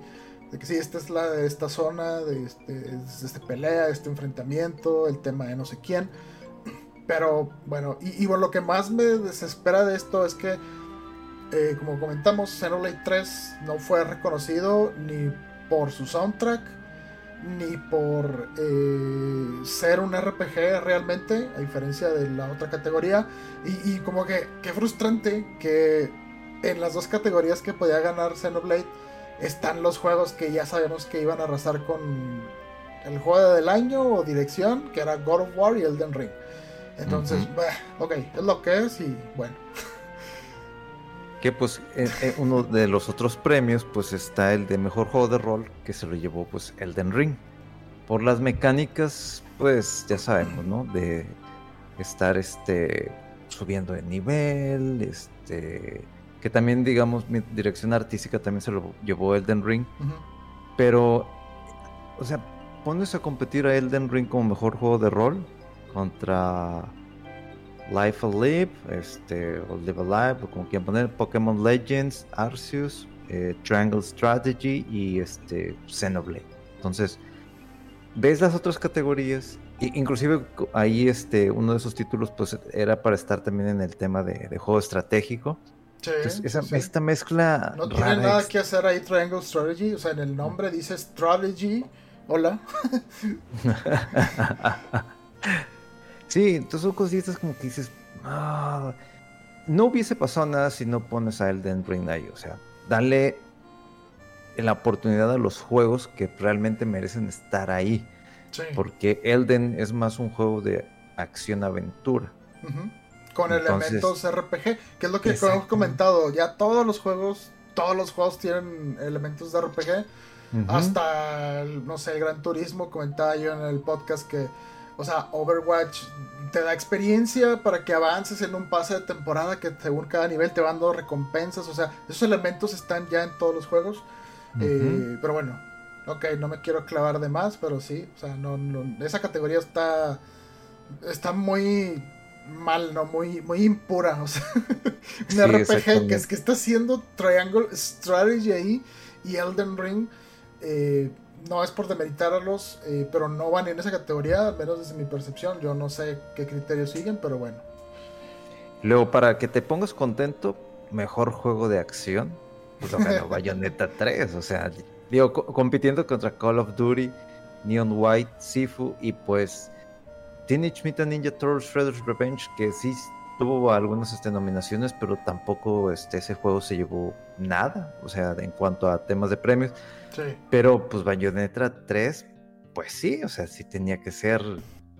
de que sí, esta es la esta zona, de este, de este pelea, este enfrentamiento, el tema de no sé quién. Pero bueno, y, y bueno, lo que más me desespera de esto es que eh, como comentamos, Xenoblade 3 no fue reconocido ni por su soundtrack, ni por eh, ser un RPG realmente, a diferencia de la otra categoría. Y, como que, qué frustrante que en las dos categorías que podía ganar Xenoblade están los juegos que ya sabemos que iban a arrasar con el juego del año o dirección, que era God of War y Elden Ring. Entonces, ok, es lo que es y bueno. que pues uno de los otros premios pues está el de mejor juego de rol que se lo llevó pues Elden Ring por las mecánicas pues ya sabemos no de estar este subiendo de nivel este que también digamos mi dirección artística también se lo llevó Elden Ring pero o sea pones a competir a Elden Ring como mejor juego de rol contra Life Alive, este, o Live Alive, o como quieran poner, Pokémon Legends, Arceus, eh, Triangle Strategy y este, Xenoblade. Entonces, ves las otras categorías Inclusive ahí este, uno de esos títulos pues era para estar también en el tema de, de juego estratégico. Sí, Entonces, esa- sí. Esta mezcla No tiene nada que hacer ahí Triangle Strategy. O sea, en el nombre dice Strategy. Hola. Sí, entonces son cositas como que dices, "Ah, no hubiese pasado nada si no pones a Elden Ring ahí. O sea, dale la oportunidad a los juegos que realmente merecen estar ahí. Sí. Porque Elden es más un juego de acción-aventura. Con Entonces- elementos RPG, que es lo que hemos comentado. Ya todos los juegos, todos los juegos tienen elementos de RPG. Hasta, no sé, el Gran Turismo, comentaba yo en el podcast que, o sea, Overwatch te da experiencia para que avances en un pase de temporada que según cada nivel te van dando recompensas. O sea, esos elementos están ya en todos los juegos. Eh, pero bueno, ok, no me quiero clavar de más, pero sí, o sea, no, no- esa categoría está, está muy mal, ¿no? Muy, muy impura, o sea, un Sí, RPG que, es, que está haciendo Triangle Strategy ahí y Elden Ring, eh, no es por demeritarlos, eh, pero no van en esa categoría, al menos desde mi percepción, yo no sé qué criterios siguen, pero bueno. Luego, para que te pongas contento, mejor juego de acción, pues lo ganó Bayonetta 3. O sea, digo, co- compitiendo contra Call of Duty, Neon White, Sifu y pues Teenage Mutant Ninja Turtles Shredder's Revenge, que sí tuvo algunas este, nominaciones, pero tampoco este, ese juego se llevó nada, o sea, en cuanto a temas de premios. Sí. Pero pues Bayonetta 3, pues sí, o sea, sí tenía que ser.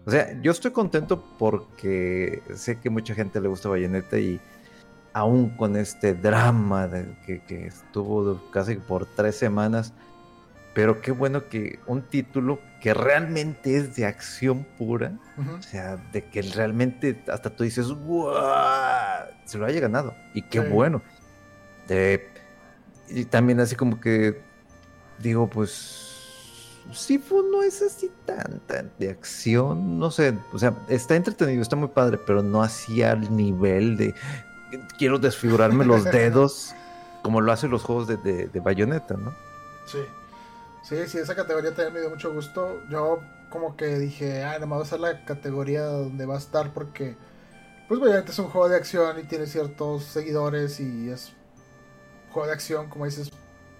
O sea, yo estoy contento porque sé que mucha gente le gusta Bayonetta y aún con este drama de que, que estuvo casi por tres semanas, pero qué bueno que un título que realmente es de acción pura, o sea, de que realmente hasta tú dices, ¡guau! Se lo haya ganado. Y qué Sí. bueno. De- y también así como que digo, pues Sifu no es así tan, tan de acción, no sé, o sea, está entretenido, está muy padre, pero no así al nivel de quiero desfigurarme los dedos como lo hacen los juegos de, de, de Bayonetta, ¿no? Sí. Sí, sí, esa categoría también me dio mucho gusto. Yo como que dije, ah, nomás va a ser la categoría donde va a estar porque, pues obviamente es un juego de acción y tiene ciertos seguidores y es un juego de acción, como dices,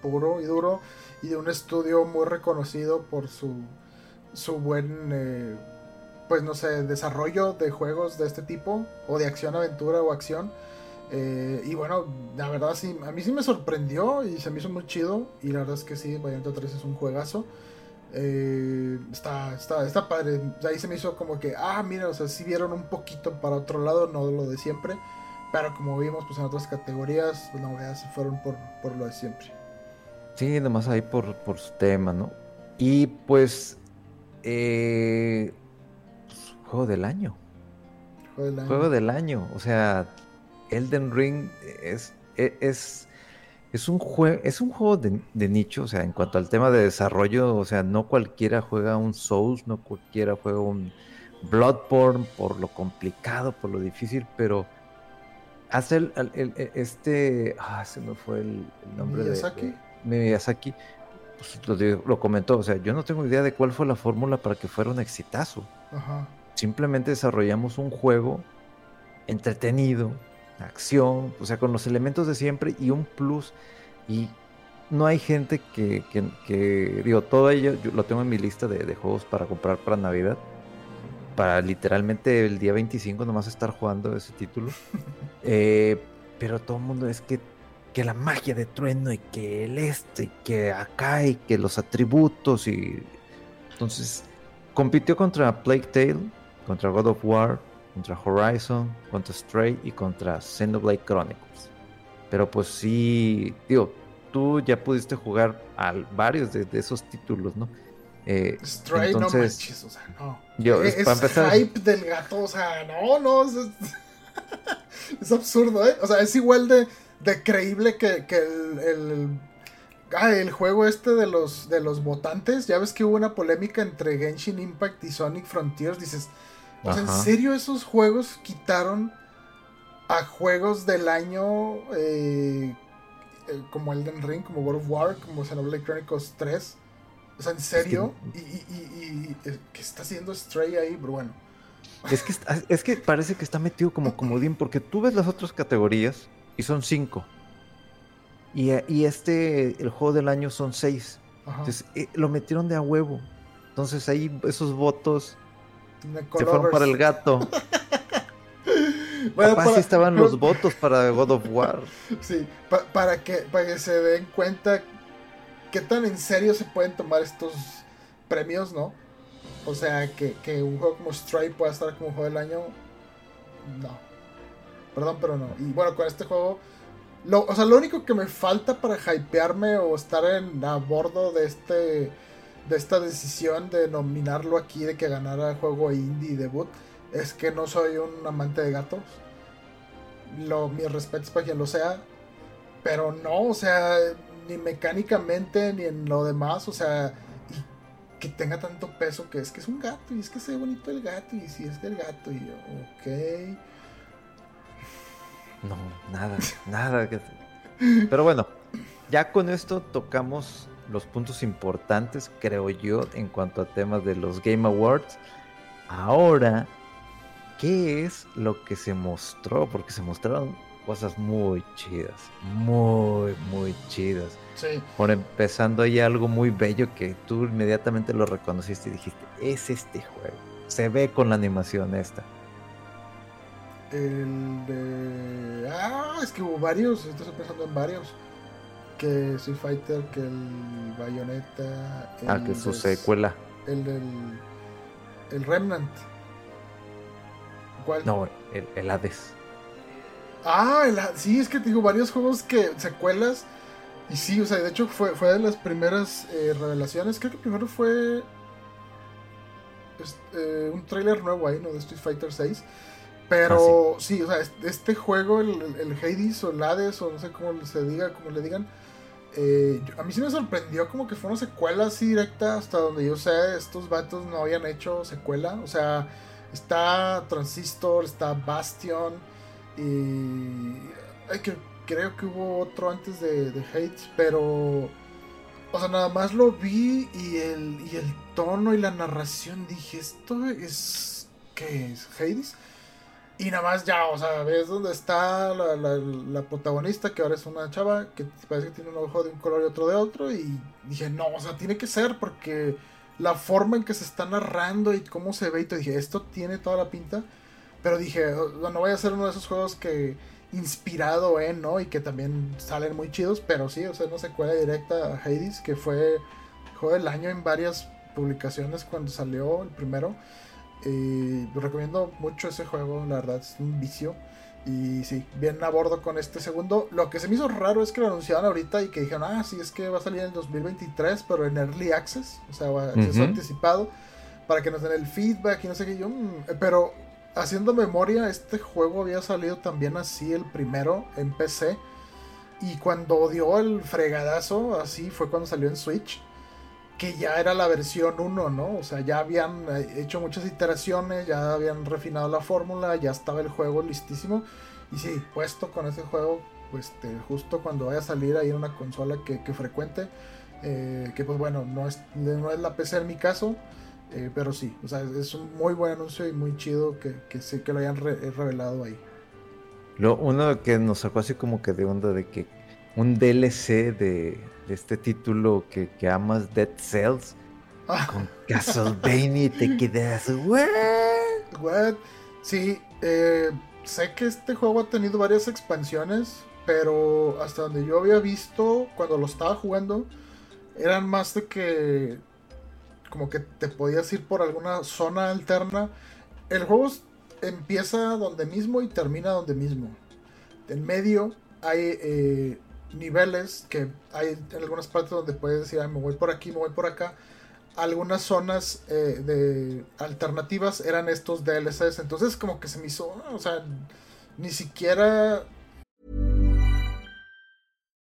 puro y duro y de un estudio muy reconocido por su, su buen, eh, pues no sé, desarrollo de juegos de este tipo o de acción, aventura o acción. Eh, y bueno, la verdad sí, a mí sí me sorprendió y se me hizo muy chido. Y la verdad es que sí, Bayonetta 3 es un juegazo. Eh, está, está, está padre. Ahí se me hizo como que, ah, mira, o sea, sí vieron un poquito para otro lado, no lo de siempre. Pero como vimos, pues en otras categorías, pues se fueron por, por lo de siempre. Sí, nomás ahí por, por su tema, ¿no? Y pues, eh, pues, juego del año. Juego del año. Juego del año. O sea, Elden Ring es, e- es, es, un, jue- es un juego de, de nicho. O sea, en cuanto al tema de desarrollo, o sea, no cualquiera juega un Souls, no cualquiera juega un Bloodborne por lo complicado, por lo difícil, pero hace el, el- el- este. Ah, se me fue el, el nombre de- Miyazaki. de. Miyazaki. Pues, lo, digo- lo comentó, o sea, yo no tengo idea de cuál fue la fórmula para que fuera un exitazo Ajá. simplemente desarrollamos un juego entretenido, acción, o sea, con los elementos de siempre y un plus. Y no hay gente que, que- que- digo, todo ello yo lo tengo en mi lista de, de juegos para comprar para Navidad. Para literalmente el día 25 nomás estar jugando ese título. Eh, pero todo el mundo es que, que la magia de trueno y que el este, y que acá y que los atributos y... Entonces, compitió contra Plague Tale, contra God of War, contra Horizon, contra Stray y contra Xenoblade Chronicles. Pero pues sí, digo, tú ya pudiste jugar a varios de, de esos títulos, ¿no? Eh, Stray, no entonces, manches, o sea, no. yo, es es, para empezar, hype del gato, o sea, no, no, es, es absurdo, ¿eh? O sea, es igual de, de creíble que, que el, el, ah, el juego este de los, de los votantes. Ya ves que hubo una polémica entre Genshin Impact y Sonic Frontiers. Dices, o sea, ¿en Ajá. serio esos juegos quitaron a juegos del año eh, eh, como Elden Ring, como World of War, como Xenoblade Chronicles 3? O sea, en serio. Y, y, y, y, ¿qué está haciendo Stray ahí? Pero bueno. Es que, es que parece que está metido como comodín, porque tú ves las otras categorías y son cinco. Y, y este, el juego del año son seis. Entonces, eh, lo metieron de a huevo. Entonces ahí esos votos se fueron para el gato. bueno, Capaz estaban los votos para God of War. Sí, para, que, para que se den cuenta qué tan en serio se pueden tomar estos premios, ¿no? O sea, que, que un juego como Stripe pueda estar como juego del año, no. Perdón, pero no. Y bueno, con este juego, lo, o sea, lo único que me falta para hypearme o estar en, a bordo de este de esta decisión de nominarlo aquí, de que ganara juego indie debut, es que no soy un amante de gatos. Lo, mis respetos para quien lo sea. Pero no, o sea, ni mecánicamente ni en lo demás, o sea, que tenga tanto peso que es que es un gato y es que se ve bonito el gato y si es del gato y yo, ok. No, nada, nada. Pero bueno, ya con esto tocamos los puntos importantes, creo yo, en cuanto a temas de los Game Awards. Ahora, ¿qué es lo que se mostró? Porque se mostraron cosas muy chidas, muy, muy chidas. Sí. Por empezando hay algo muy bello que tú inmediatamente lo reconociste y dijiste, es este juego. Se ve con la animación esta. El de... Ah, es que hubo varios, estoy pensando en varios que Street Fighter, que el Bayonetta. El ah, que su secuela. El del. El Remnant. ¿Cuál? No, el, el Hades. Ah, el, sí, es que digo, varios juegos que secuelas. Y sí, o sea, de hecho fue, fue de las primeras eh, revelaciones. Creo que primero fue. Eh, un tráiler nuevo ahí, ¿no? De Street Fighter 6. Pero ah, sí. o sea, este juego, el, el, Hades o el Hades, o no sé cómo se diga, como le digan, eh, a mí sí me sorprendió como que fue una secuela así directa hasta donde yo sé, estos vatos no habían hecho secuela. O sea, está Transistor, está Bastion y... que, creo que hubo otro antes de, de Hades, pero... O sea, nada más lo vi y el, y el tono y la narración dije, esto es... ¿Qué es? ¿Hades? Y nada más ya, o sea, ves dónde está la, protagonista, que ahora es una chava, que parece que tiene un ojo de un color y otro de otro. Y dije, no, o sea, tiene que ser, porque la forma en que se está narrando y cómo se ve, y te dije, esto tiene toda la pinta. Pero dije, no voy a ser uno de esos juegos que inspirado en, ¿no? Y que también salen muy chidos, pero sí, o sea, no secuela directa a Hades, que fue juego del año en varias publicaciones cuando salió el primero. Eh, recomiendo mucho ese juego, la verdad es un vicio. Y sí, bien a bordo con este segundo. Lo que se me hizo raro es que lo anunciaban ahorita y que dijeron, ah, sí, es que va a salir en 2023, pero en Early Access, o sea, acceso anticipado, para que nos den el feedback y no sé qué. Yo, mm, pero haciendo memoria, este juego había salido también así el primero en PC. Y cuando dio el fregadazo, así fue cuando salió en Switch que ya era la versión 1, ¿no? O sea, ya habían eh, hecho muchas iteraciones, ya habían refinado la fórmula, ya estaba el juego listísimo. Y sí, puesto con ese juego, pues justo cuando vaya a salir ahí en una consola que, que frecuente, eh, que pues bueno, no es, no es la PC en mi caso, eh, pero sí, o sea, es un muy buen anuncio y muy chido que, que sí que lo hayan revelado ahí. Lo, uno que nos sacó así como que de onda de que un DLC de, este título que, que amas, Dead Cells, ah. con Castlevania y te quedas, ¿what? What? Sí, eh, sé que este juego ha tenido varias expansiones, pero hasta donde yo había visto cuando lo estaba jugando, eran más de que como que te podías ir por alguna zona alterna. El juego empieza donde mismo y termina donde mismo. En medio hay eh, niveles que hay en algunas partes donde puedes decir, me voy por aquí, me voy por acá. Algunas zonas eh, de alternativas eran estos DLCs, entonces como que se me hizo, o sea, ni siquiera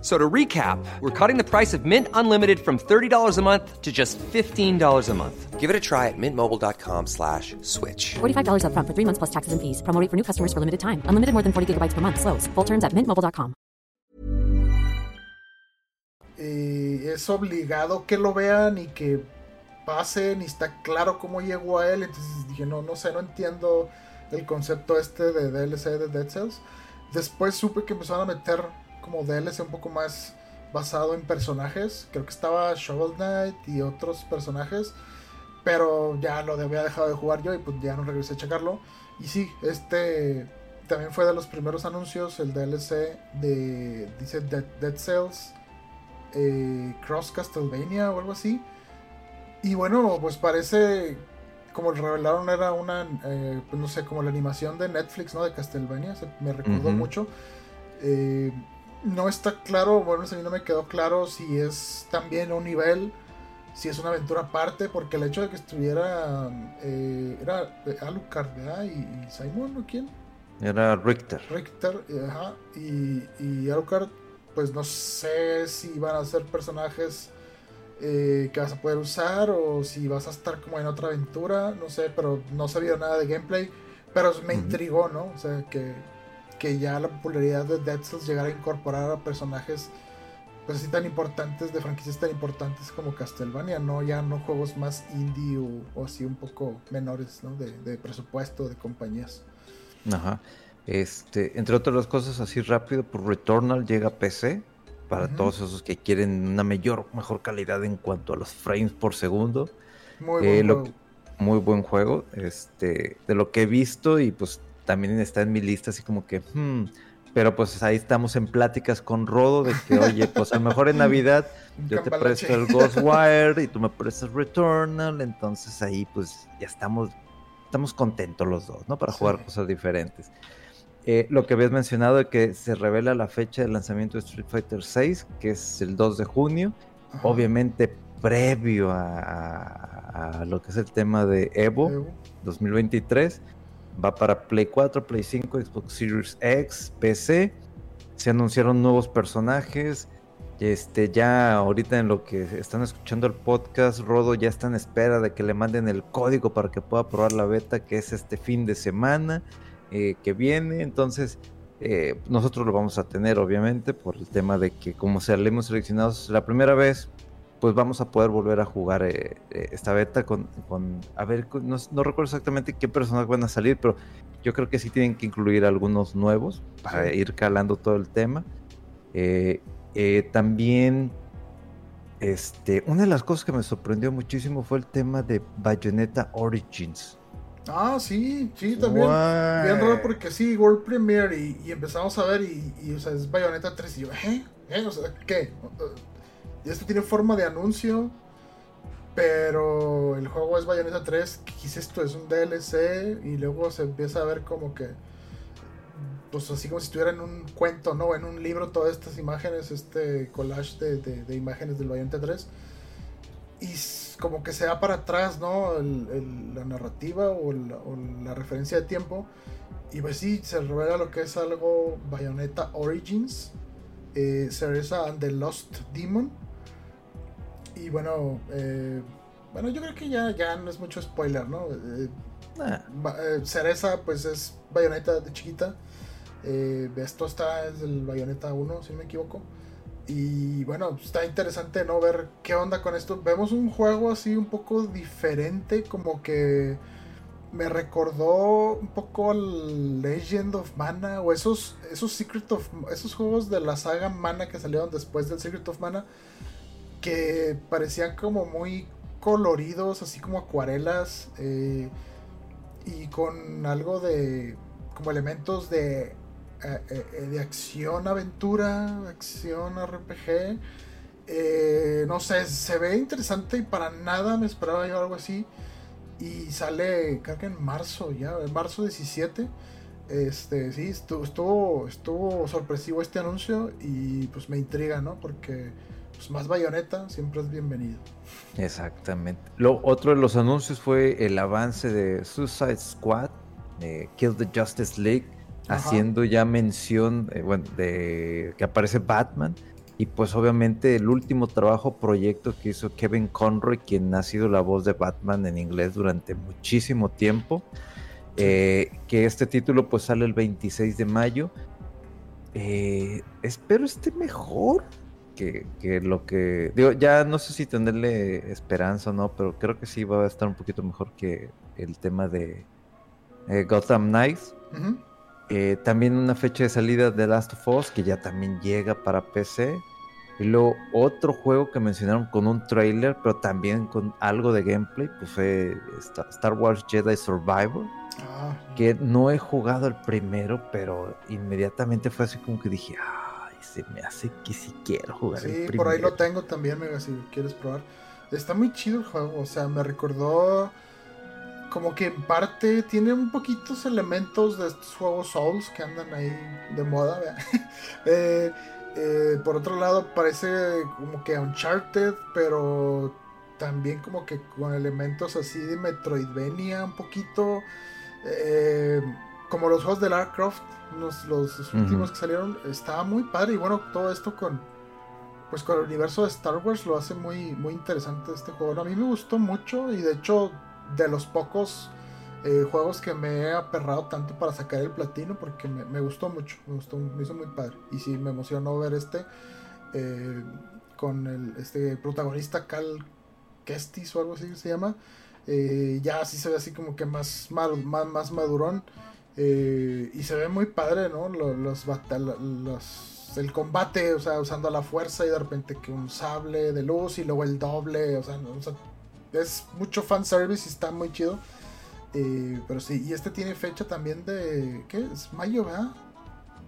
So to recap, we're cutting the price of Mint Unlimited from $30 a month to just $15 a month. Give it a try at mintmobile.com slash switch. $45 upfront for three months plus taxes and fees. Promo rate for new customers for limited time. Unlimited more than 40 gigabytes per month. Slows. Full terms at mintmobile.com. Y eh, es obligado que lo vean y que pasen y está claro cómo llegó a él. Entonces dije, no, no sé, no entiendo el concepto este de DLC de Dead Cells. Después supe que empezaron a meter como DLC un poco más basado en personajes. Creo que estaba Shovel Knight y otros personajes. Pero ya lo había dejado de jugar yo y pues ya no regresé a checarlo. Y sí, este también fue de los primeros anuncios, el DLC de, dice Dead, Dead Cells, eh, Cross Castlevania o algo así. Y bueno, pues parece, como revelaron, era una, eh, pues no sé, como la animación de Netflix, ¿no? De Castlevania, se, me recordó mucho. Eh, no está claro, bueno, a mí no me quedó claro si es también un nivel, si es una aventura aparte, porque el hecho de que estuviera, eh, era Alucard, ¿verdad? Y, y Simon, ¿o quién? Era Richter. Richter, ajá, y, y Alucard, pues no sé si van a ser personajes eh, que vas a poder usar o si vas a estar como en otra aventura, no sé, pero no vio nada de gameplay, pero me intrigó, ¿no? O sea, que, que ya la popularidad de Dead Cells llegara a incorporar a personajes pues así tan importantes, de franquicias tan importantes como Castlevania, no ya no juegos más indie o, o así un poco menores, ¿no? De, de presupuesto, de compañías. Ajá. Este, entre otras cosas, así rápido, por Returnal llega a PC para todos esos que quieren una mayor, mejor calidad en cuanto a los frames por segundo. Muy Eh, buen juego. muy buen juego. Este, de lo que he visto y pues también está en mi lista, así como que, hmm, pero pues ahí estamos en pláticas con Rodo de que, oye, pues a lo mejor en Navidad yo te presto el Ghostwire y tú me prestas Returnal, entonces ahí pues ya estamos, estamos contentos los dos, ¿no? Para jugar cosas diferentes. Eh, lo que habías mencionado de que se revela la fecha de lanzamiento de Street Fighter VI, que es el 2 de junio, Ajá. obviamente previo a, a- a lo que es el tema de Evo Evo. 2023. Va para Play 4, Play 5, Xbox Series X, PC. Se anunciaron nuevos personajes. Este, ya ahorita en lo que están escuchando el podcast, Rodo ya está en espera de que le manden el código para que pueda probar la beta, que es este fin de semana eh, que viene. Entonces, eh, nosotros lo vamos a tener, obviamente, por el tema de que como salimos seleccionados la primera vez, pues vamos a poder volver a jugar eh, eh, esta beta con, con- a ver, no, no recuerdo exactamente qué personajes van a salir, pero yo creo que sí tienen que incluir algunos nuevos para ir calando todo el tema. Eh, eh, también, este, una de las cosas que me sorprendió muchísimo fue el tema de Bayonetta Origins. Ah, sí, sí, también. Bien raro porque sí, World Premiere y, y empezamos a ver y, y, o sea, es Bayonetta 3 y yo, ¿eh? ¿Eh? O sea, ¿qué? Y esto tiene forma de anuncio, pero el juego es Bayonetta 3, ¿qué es esto? Es un DLC y luego se empieza a ver como que, pues así como si estuviera en un cuento, ¿no? En un libro todas estas imágenes, este collage de, de- de imágenes del Bayonetta 3 y como que se va para atrás, ¿no? El- el- la narrativa o o la referencia de tiempo. Y pues sí, se revela lo que es algo Bayonetta Origins, eh, Cereza and the Lost Demon. Y bueno, eh, bueno, yo creo que ya, ya no es mucho spoiler, ¿no? Eh, Ah, eh, Cereza, pues es Bayonetta de chiquita. Eh, esto está es el Bayonetta 1, si no me equivoco. Y bueno, está interesante no ver qué onda con esto. Vemos un juego así un poco diferente, como que me recordó un poco al Legend of Mana o esos esos Secret of esos juegos de la saga Mana que salieron después del Secret of Mana que parecían como muy coloridos, así como acuarelas eh, y con algo de como elementos de eh, eh, de acción aventura, acción RPG. Eh, no sé, se ve interesante y para nada me esperaba yo algo así. Y sale, creo que en marzo ya, en marzo 17. Este, sí, estuvo, estuvo, estuvo sorpresivo este anuncio y pues me intriga, ¿no? Porque pues, más bayoneta siempre es bienvenido. Exactamente. Lo otro de los anuncios fue el avance de Suicide Squad, de Kill the Justice League, Ajá. haciendo ya mención, eh, bueno, de que aparece Batman. Y pues obviamente el último trabajo proyecto que hizo Kevin Conroy, quien ha sido la voz de Batman en inglés durante muchísimo tiempo. Eh, que este título pues sale el 26 de mayo. Eh, espero esté mejor que, que, lo que... Digo, ya no sé si tenerle esperanza o no, pero creo que sí va a estar un poquito mejor que el tema de eh, Gotham Knights. Eh, también una fecha de salida de Last of Us que ya también llega para PC. Y luego otro juego que mencionaron con un trailer, pero también con algo de gameplay, pues fue Star Wars Jedi Survivor. Ah. Que no he jugado el primero, pero inmediatamente fue así como que dije, ay, se me hace que si quiero jugar sí, por ahí lo tengo también, Mega, si quieres probar. Está muy chido el juego, o sea, me recordó como que en parte tiene un poquitos elementos de estos juegos Souls que andan ahí de moda. eh, eh, por otro lado, parece como que Uncharted, pero también como que con elementos así de Metroidvania un poquito. Eh, como los juegos de Lara Croft, los, los últimos que salieron, estaba muy padre. Y bueno, todo esto con pues con el universo de Star Wars lo hace muy, muy interesante este juego. a mí me gustó mucho y de hecho de los pocos eh, juegos que me he aperrado tanto para sacar el platino porque me, gustó mucho, me gustó, me hizo muy padre. Y sí, me emocionó ver este eh, con el este protagonista Cal Kestis o algo así se llama. Eh, ya así se ve así como que más, más, más madurón. Y se ve muy padre, ¿no? Los, los, el combate, o sea, usando la fuerza y de repente que un sable de luz y luego el doble, o sea, o sea es mucho fanservice y está muy chido. Eh, pero sí, y este tiene fecha también de. ¿Qué? Es mayo, ¿verdad?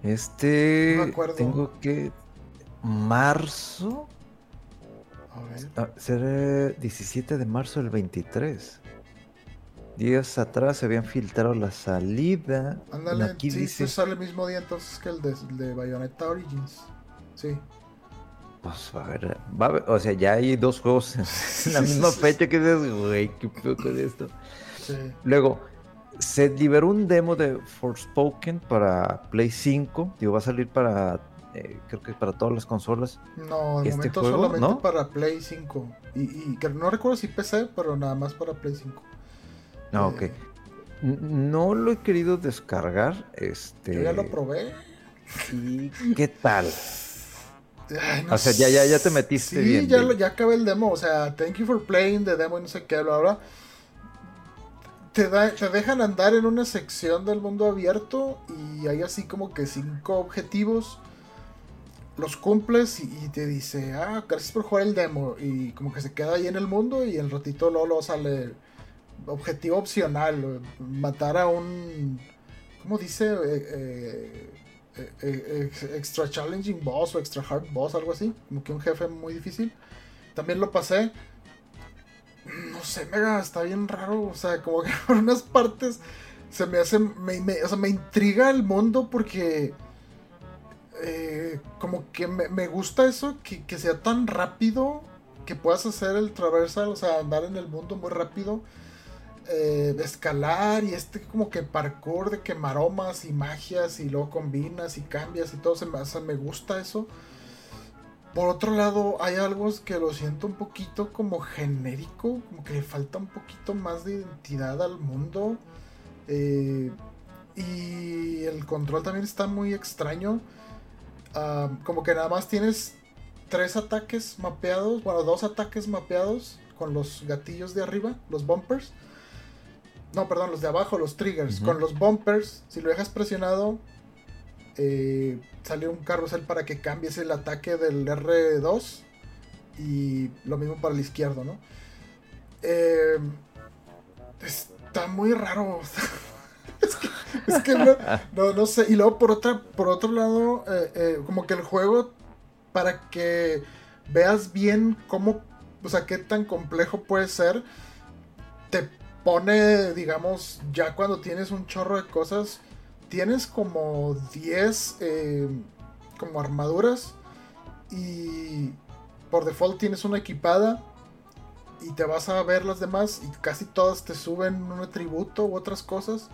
Este. No me acuerdo. Tengo que. Marzo. A ver. Ah, será 17 de marzo del 23. Días atrás se habían filtrado la salida. Ándale, aquí sí, dice... sale el mismo día entonces que el de, el de Bayonetta Origins. Sí. Pues a ver, va a ver, o sea, ya hay dos juegos en la misma fecha que dices, güey, qué poco de esto. Luego, se liberó un demo de Forspoken para Play 5. Digo, va a salir para, eh, creo que para todas las consolas. No, de este momento solamente para Play 5. Y, y, no recuerdo si PC, pero nada más para Play 5. No, ok. Eh, no lo he querido descargar. Este... Yo ya lo probé. ¿Y qué tal? o sea, ya, ya, ya te metiste sí, ya, ya acabé el demo. O sea, thank you for playing the demo y no sé qué, bla, Te, te dejan andar en una sección del mundo abierto y hay así como que cinco objetivos. Los cumples y, te dice, ah, gracias por jugar el demo. Y como que se queda ahí en el mundo y el ratito luego, sale objetivo opcional. Matar a un... ¿Cómo dice? Eh, eh eh, eh, extra challenging boss o extra hard boss, algo así, como que un jefe muy difícil. También lo pasé. No sé, mega, está bien raro. O sea, como que en unas partes se me hace. Me, o sea, me intriga el mundo porque. Eh, como que me, gusta eso, que, que, sea tan rápido que puedas hacer el traversal, o sea, andar en el mundo muy rápido eh, escalar y este como que parkour de que maromas y magias y luego combinas y cambias y todo, se me, me gusta eso. Por otro lado, hay algo que lo siento un poquito como genérico, como que le falta un poquito más de identidad al mundo. Eh, y el control también está muy extraño. Ah, como que nada más tienes tres ataques mapeados, bueno, dos ataques mapeados con los gatillos de arriba, los bumpers. No, perdón, los de abajo, los triggers. Con los bumpers, si lo dejas presionado, eh, sale un carrusel para que cambies el ataque del R2. Y lo mismo para el izquierdo, ¿no? Eh, está muy raro. es que, no, sé. Y luego por, otra, por otro lado, eh, como que el juego, para que veas bien cómo, o sea, qué tan complejo puede ser, te pone, digamos, ya cuando tienes un chorro de cosas, tienes como 10 eh, como armaduras y por default tienes una equipada y te vas a ver las demás y casi todas te suben un atributo u otras cosas.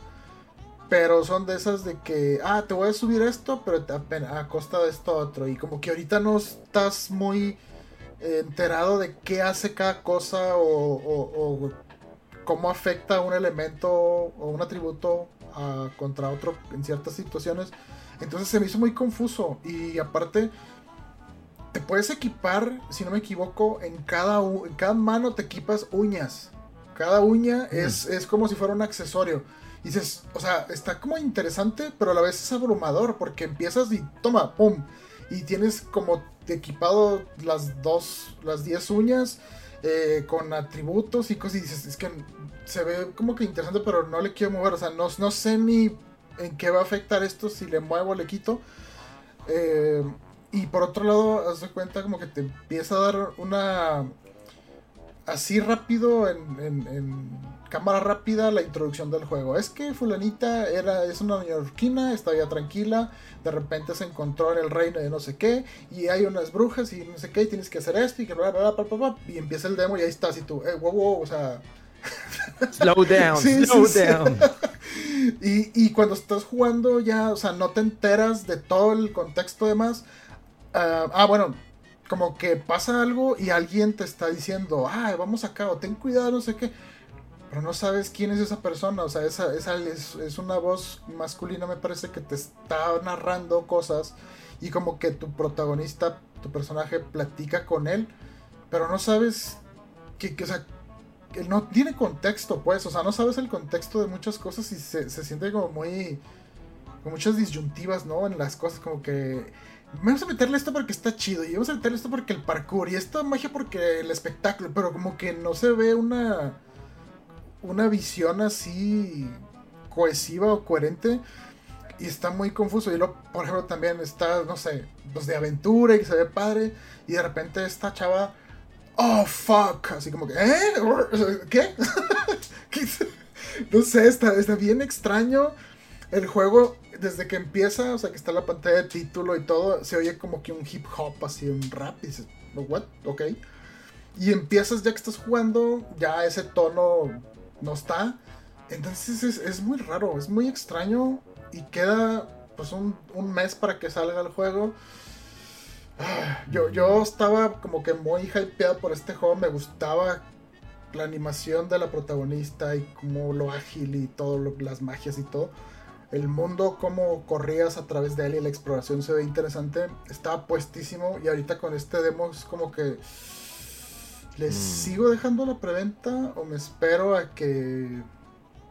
Pero son de esas de que, ah, te voy a subir esto, pero a, a costa de esto otro. Y como que ahorita no estás muy enterado de qué hace cada cosa o, cómo afecta un elemento o un atributo contra otro en ciertas situaciones. Entonces se me hizo muy confuso. Y aparte, te puedes equipar, si no me equivoco, en cada, en cada mano te equipas uñas. Cada uña mm. es, es como si fuera un accesorio. Y dices, o sea, está como interesante, pero a la vez es abrumador, porque empiezas y toma, pum. Y tienes como equipado las dos, las 10 uñas, eh, con atributos y cosas. Y dices, es que se ve como que interesante, pero no le quiero mover. O sea, no, no sé ni en qué va a afectar esto, si le muevo le quito. Eh, y por otro lado, haz de cuenta como que te empieza a dar una... Así rápido en, cámara rápida la introducción del juego. Es que fulanita era, es una neoyorquina, estaba ya tranquila, de repente se encontró en el reino de no sé qué, y hay unas brujas y no sé qué, y tienes que hacer esto, y que bla, bla, bla, bla, bla, y empieza el demo y ahí estás, y tú, eh, wow, wow, o sea... Slow down, slow down. y, y, cuando estás jugando ya, o sea, no te enteras de todo el contexto de más. ah, ah bueno, como que pasa algo y alguien te está diciendo, ah, vamos acá, o ten cuidado, no sé qué. Pero no sabes quién es esa persona, o sea, esa, esa es, una voz masculina, me parece, que te está narrando cosas y como que tu protagonista, tu personaje, platica con él, pero no sabes que, que o sea, no tiene contexto, pues, o sea, no sabes el contexto de muchas cosas y se, siente como muy, con muchas disyuntivas, ¿no? En las cosas, como que, vamos a meterle esto porque está chido, y vamos a meterle esto porque el parkour, y esta magia porque el espectáculo, pero como que no se ve una, una visión así cohesiva o coherente. Y está muy confuso. Y luego, por ejemplo, también está, no sé, los de aventura y se ve padre. Y de repente esta chava oh fuck, así como que, ¿eh? ¿Qué? no sé, está, está bien extraño. El juego, desde que empieza, o sea, que está la pantalla de título y todo, se oye como que un hip hop, así un rap, y dices, ¿what? Ok. Y empiezas ya que estás jugando, ya ese tono no está. Entonces es, muy raro, es muy extraño y queda pues un, un mes para que salga el juego. Yo, yo estaba como que muy hypeado por este juego. Me gustaba la animación de la protagonista y como lo ágil y todo, las magias y todo. El mundo, como corrías a través de él y la exploración se ve interesante. Estaba puestísimo y ahorita con este demo es como que... ¿Les mm. sigo dejando la preventa o me espero a que...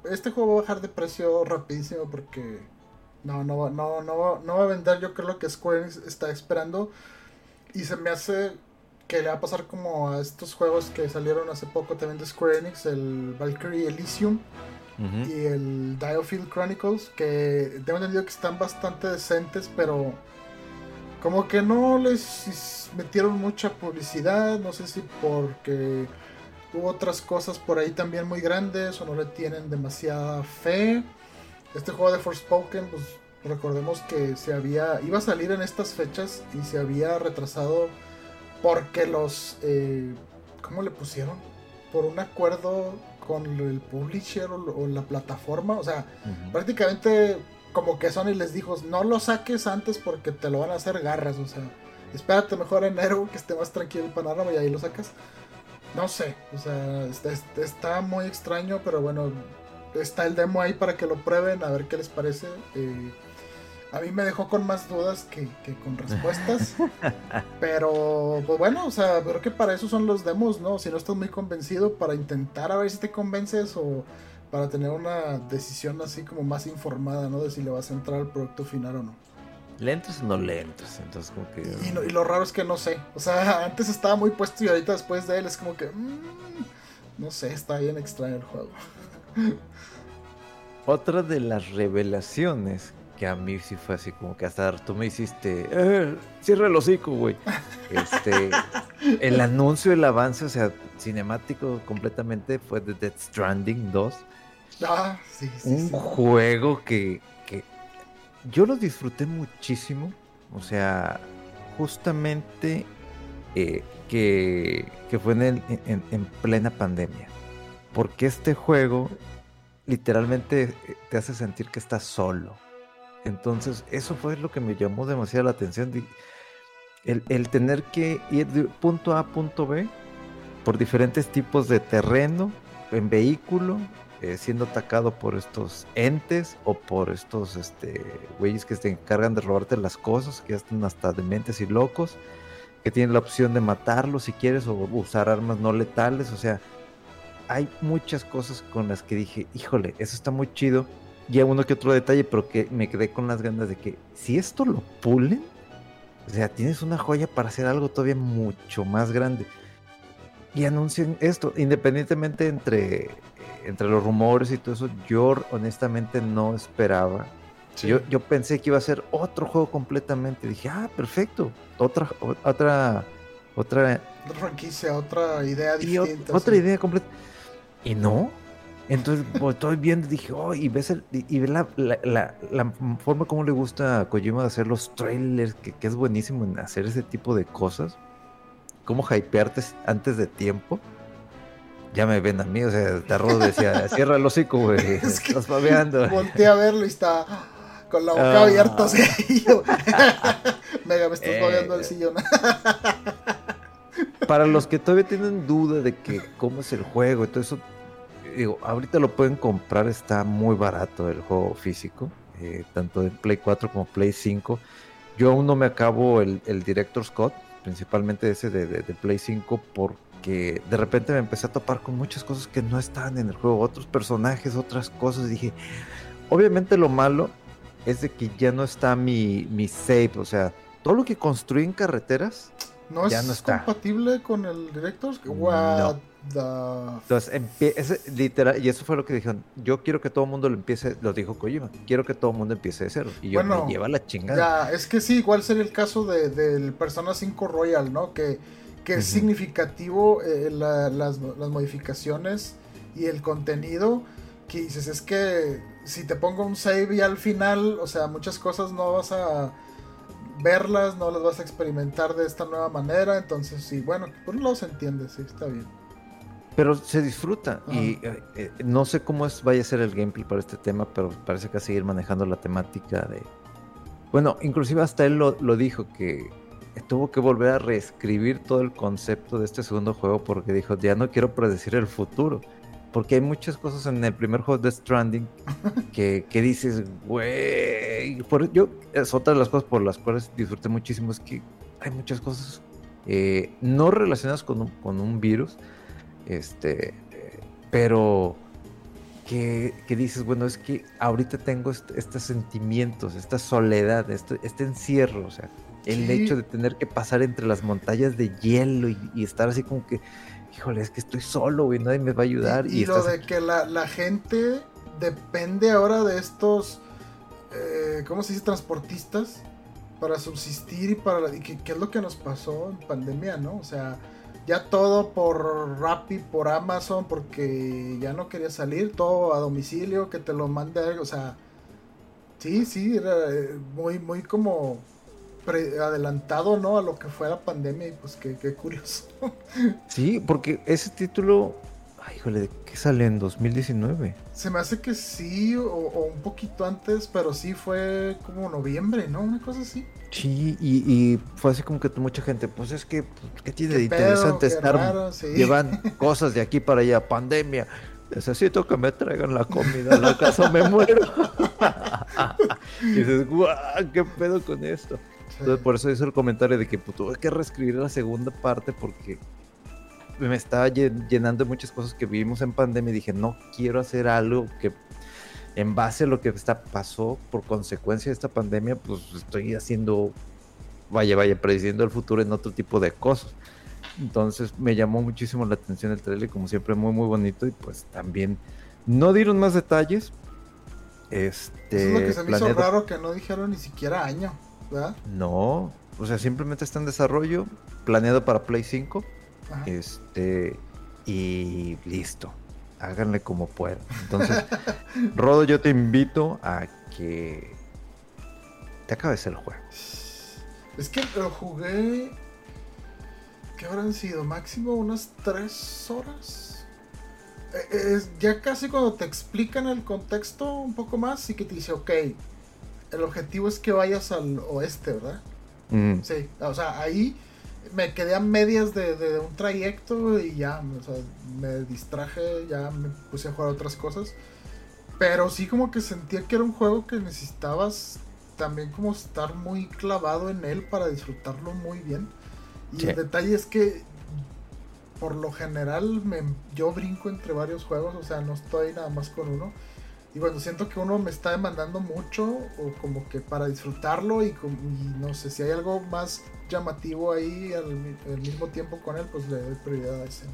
Este juego va a bajar de precio rapidísimo porque... No, no, no, no, no va a vender yo creo lo que Square está esperando. Y se me hace que le va a pasar como a estos juegos que salieron hace poco también de Square Enix, el Valkyrie Elysium y el Diofield Chronicles, que tengo entendido que están bastante decentes, pero como que no les metieron mucha publicidad, no sé si porque hubo otras cosas por ahí también muy grandes o no le tienen demasiada fe. Este juego de Forspoken, pues Recordemos que se había iba a salir en estas fechas y se había retrasado porque los eh, ¿cómo le pusieron? Por un acuerdo con el publisher o, la plataforma, o sea, prácticamente como que Sony les dijo, no lo saques antes porque te lo van a hacer garras, o sea, espérate mejor enero que esté más tranquilo el panorama y ahí lo sacas. No sé, o sea, está, está muy extraño, pero bueno, está el demo ahí para que lo prueben, a ver qué les parece. Eh, a mí me dejó con más dudas que, con respuestas. pero, pues bueno, o sea, creo que para eso son los demos, ¿no? Si no estás muy convencido, para intentar a ver si te convences o para tener una decisión así como más informada, ¿no? De si le vas a entrar al producto final o no. Lentos o no lentos, entonces como que... Y, lo raro es que no sé, o sea, antes estaba muy puesto y ahorita después de él es como que... Mm, no sé, está bien extraño el juego. Otra de las revelaciones que a mí sí fue así como que hasta tú me hiciste, eh, cierra el hocico, güey. Este, el anuncio, el avance, o sea, cinemático completamente fue de Death Stranding 2. Ah, sí, sí. Un juego que, que yo lo disfruté muchísimo, o sea, justamente eh, que, que, fue en, en, en plena pandemia. Porque este juego literalmente eh, te hace sentir que estás solo. Entonces, eso fue lo que me llamó demasiado la atención. El, el tener que ir de punto A a punto B por diferentes tipos de terreno, en vehículo, eh, siendo atacado por estos entes o por estos este, güeyes que se encargan de robarte las cosas, que ya están hasta dementes y locos, que tienen la opción de matarlos si quieres o usar armas no letales, o sea, hay muchas cosas con las que dije, híjole, eso está muy chido. Y a uno que otro detalle, pero que me quedé con las ganas de que si esto lo pulen, o sea, tienes una joya para hacer algo todavía mucho más grande. Y anuncian esto, independientemente entre entre los rumores y todo eso, yo honestamente no esperaba. Yo, yo pensé que iba a ser otro juego completamente. Dije, ah, perfecto. Otra, otra, otra. Otra franquicia, otra idea distinta. otra idea completa. Y no. Entonces, pues, estoy viendo, dije, oh, y ves, el, y, ves la, la, la, forma como le gusta a Kojima de hacer los trailers, que, que es buenísimo en hacer ese tipo de cosas. Cómo hypearte antes de tiempo ya me ven a mí, o sea, Tarro decía, cierra el hocico, güey, estás babeando. Volté a verlo y está con la boca abierta, o sea, Mega, me estás eh, babeando el sillón. para los que todavía tienen duda de que cómo es el juego y todo eso, digo, ahorita lo pueden comprar, está muy barato el juego físico, eh, tanto de Play 4 como Play 5. Yo aún no me acabo el, el Director Scott, principalmente ese de, de, de Play 5, por que de repente me empecé a topar con muchas cosas que no estaban en el juego, otros personajes, otras cosas. dije, obviamente lo malo es de que ya no está mi, mi save, o sea, todo lo que construí en carreteras no ya es no está. compatible con el Directors. What Entonces, literal, y eso fue lo que dijeron. Yo quiero que todo el mundo lo empiece, lo dijo Kojima, quiero que todo el mundo empiece de cero. Y yo me lleva la chingada. Ya, es que sí, igual sería el caso de, del Persona 5 Royal, ¿no? Que que es significativo eh, las, modificaciones y el contenido que dices, es que si te pongo un save y al final, o sea, muchas cosas no vas a verlas, no las vas a experimentar de esta nueva manera, entonces sí, bueno, por un lado se entiende, sí, está bien. Pero se disfruta y eh, eh, no sé cómo es, vaya a ser el gameplay para este tema, pero parece que va a seguir manejando la temática de... Bueno, inclusive hasta él lo, lo dijo que tuvo que volver a reescribir todo el concepto de este segundo juego porque dijo, ya no quiero predecir el futuro. Porque hay muchas cosas en el primer juego de Stranding que, que dices, güey. Yo, es otra de las cosas por las cuales disfruté muchísimo, es que hay muchas cosas eh, no relacionadas con un, con un virus, este, pero que, que, dices, bueno, es que ahorita tengo estos sentimientos, esta soledad, este, este encierro, o sea, el hecho de tener que pasar entre las montañas de hielo y, estar así como que, híjole, es que estoy solo, y nadie me va a ayudar. Y, lo de que la, gente depende ahora de estos, eh, ¿cómo se dice? Transportistas para subsistir y para... ¿qué, ¿Qué es lo que nos pasó en pandemia, no? O sea, ya todo por Rappi, por Amazon, porque ya no quería salir, todo a domicilio, que te lo mande, o sea... Sí, sí, era eh, muy, muy como adelantado, ¿no? A lo que fue la pandemia y pues qué, curioso. Sí, porque ese título, ay, híjole, ¿de qué sale en 2019? Se me hace que sí, o, un poquito antes, pero sí fue como noviembre, ¿no? Una cosa así. Sí, y, fue así como que mucha gente, pues es que, pues, ¿qué tiene de interesante estar llevan cosas de aquí para allá? Pandemia. Necesito que me traigan la comida, la casa me muero. y dices, guau, ¿qué pedo con esto? Entonces, por eso hice el comentario de que pues, tuve que reescribir la segunda parte porque me estaba llenando de muchas cosas que vivimos en pandemia y dije, no quiero hacer algo que en base a lo que está, pasó por consecuencia de esta pandemia, pues estoy haciendo, vaya, vaya, prediciendo el futuro en otro tipo de cosas. Entonces me llamó muchísimo la atención el trailer, como siempre muy muy bonito y pues también no dieron más detalles. Este, es lo que se me hizo raro que no dijeron ni siquiera año. No, o sea, simplemente está en desarrollo, planeado para Play 5. Este, y listo. Háganle como puedan. Entonces, Rodo, yo te invito a que te acabes el juego. Es que lo jugué. ¿Qué habrán sido? Máximo unas 3 horas. eh, es ya casi cuando te explican el contexto un poco más, sí que te dice, ok, el objetivo es que vayas al oeste, ¿verdad? Mm. Sí, o sea, ahí me quedé a medias de, de un trayecto y ya, o sea, me distraje, ya me puse a jugar otras cosas. Pero sí como que sentía que era un juego que necesitabas también como estar muy clavado en él para disfrutarlo muy bien. Y Sí. el detalle es que por lo general me, yo brinco entre varios juegos, o sea, no estoy nada más con uno. Y bueno, siento que uno me está demandando mucho, o como que para disfrutarlo, y, no sé si hay algo más llamativo ahí al mismo tiempo con él, pues le doy prioridad a ese.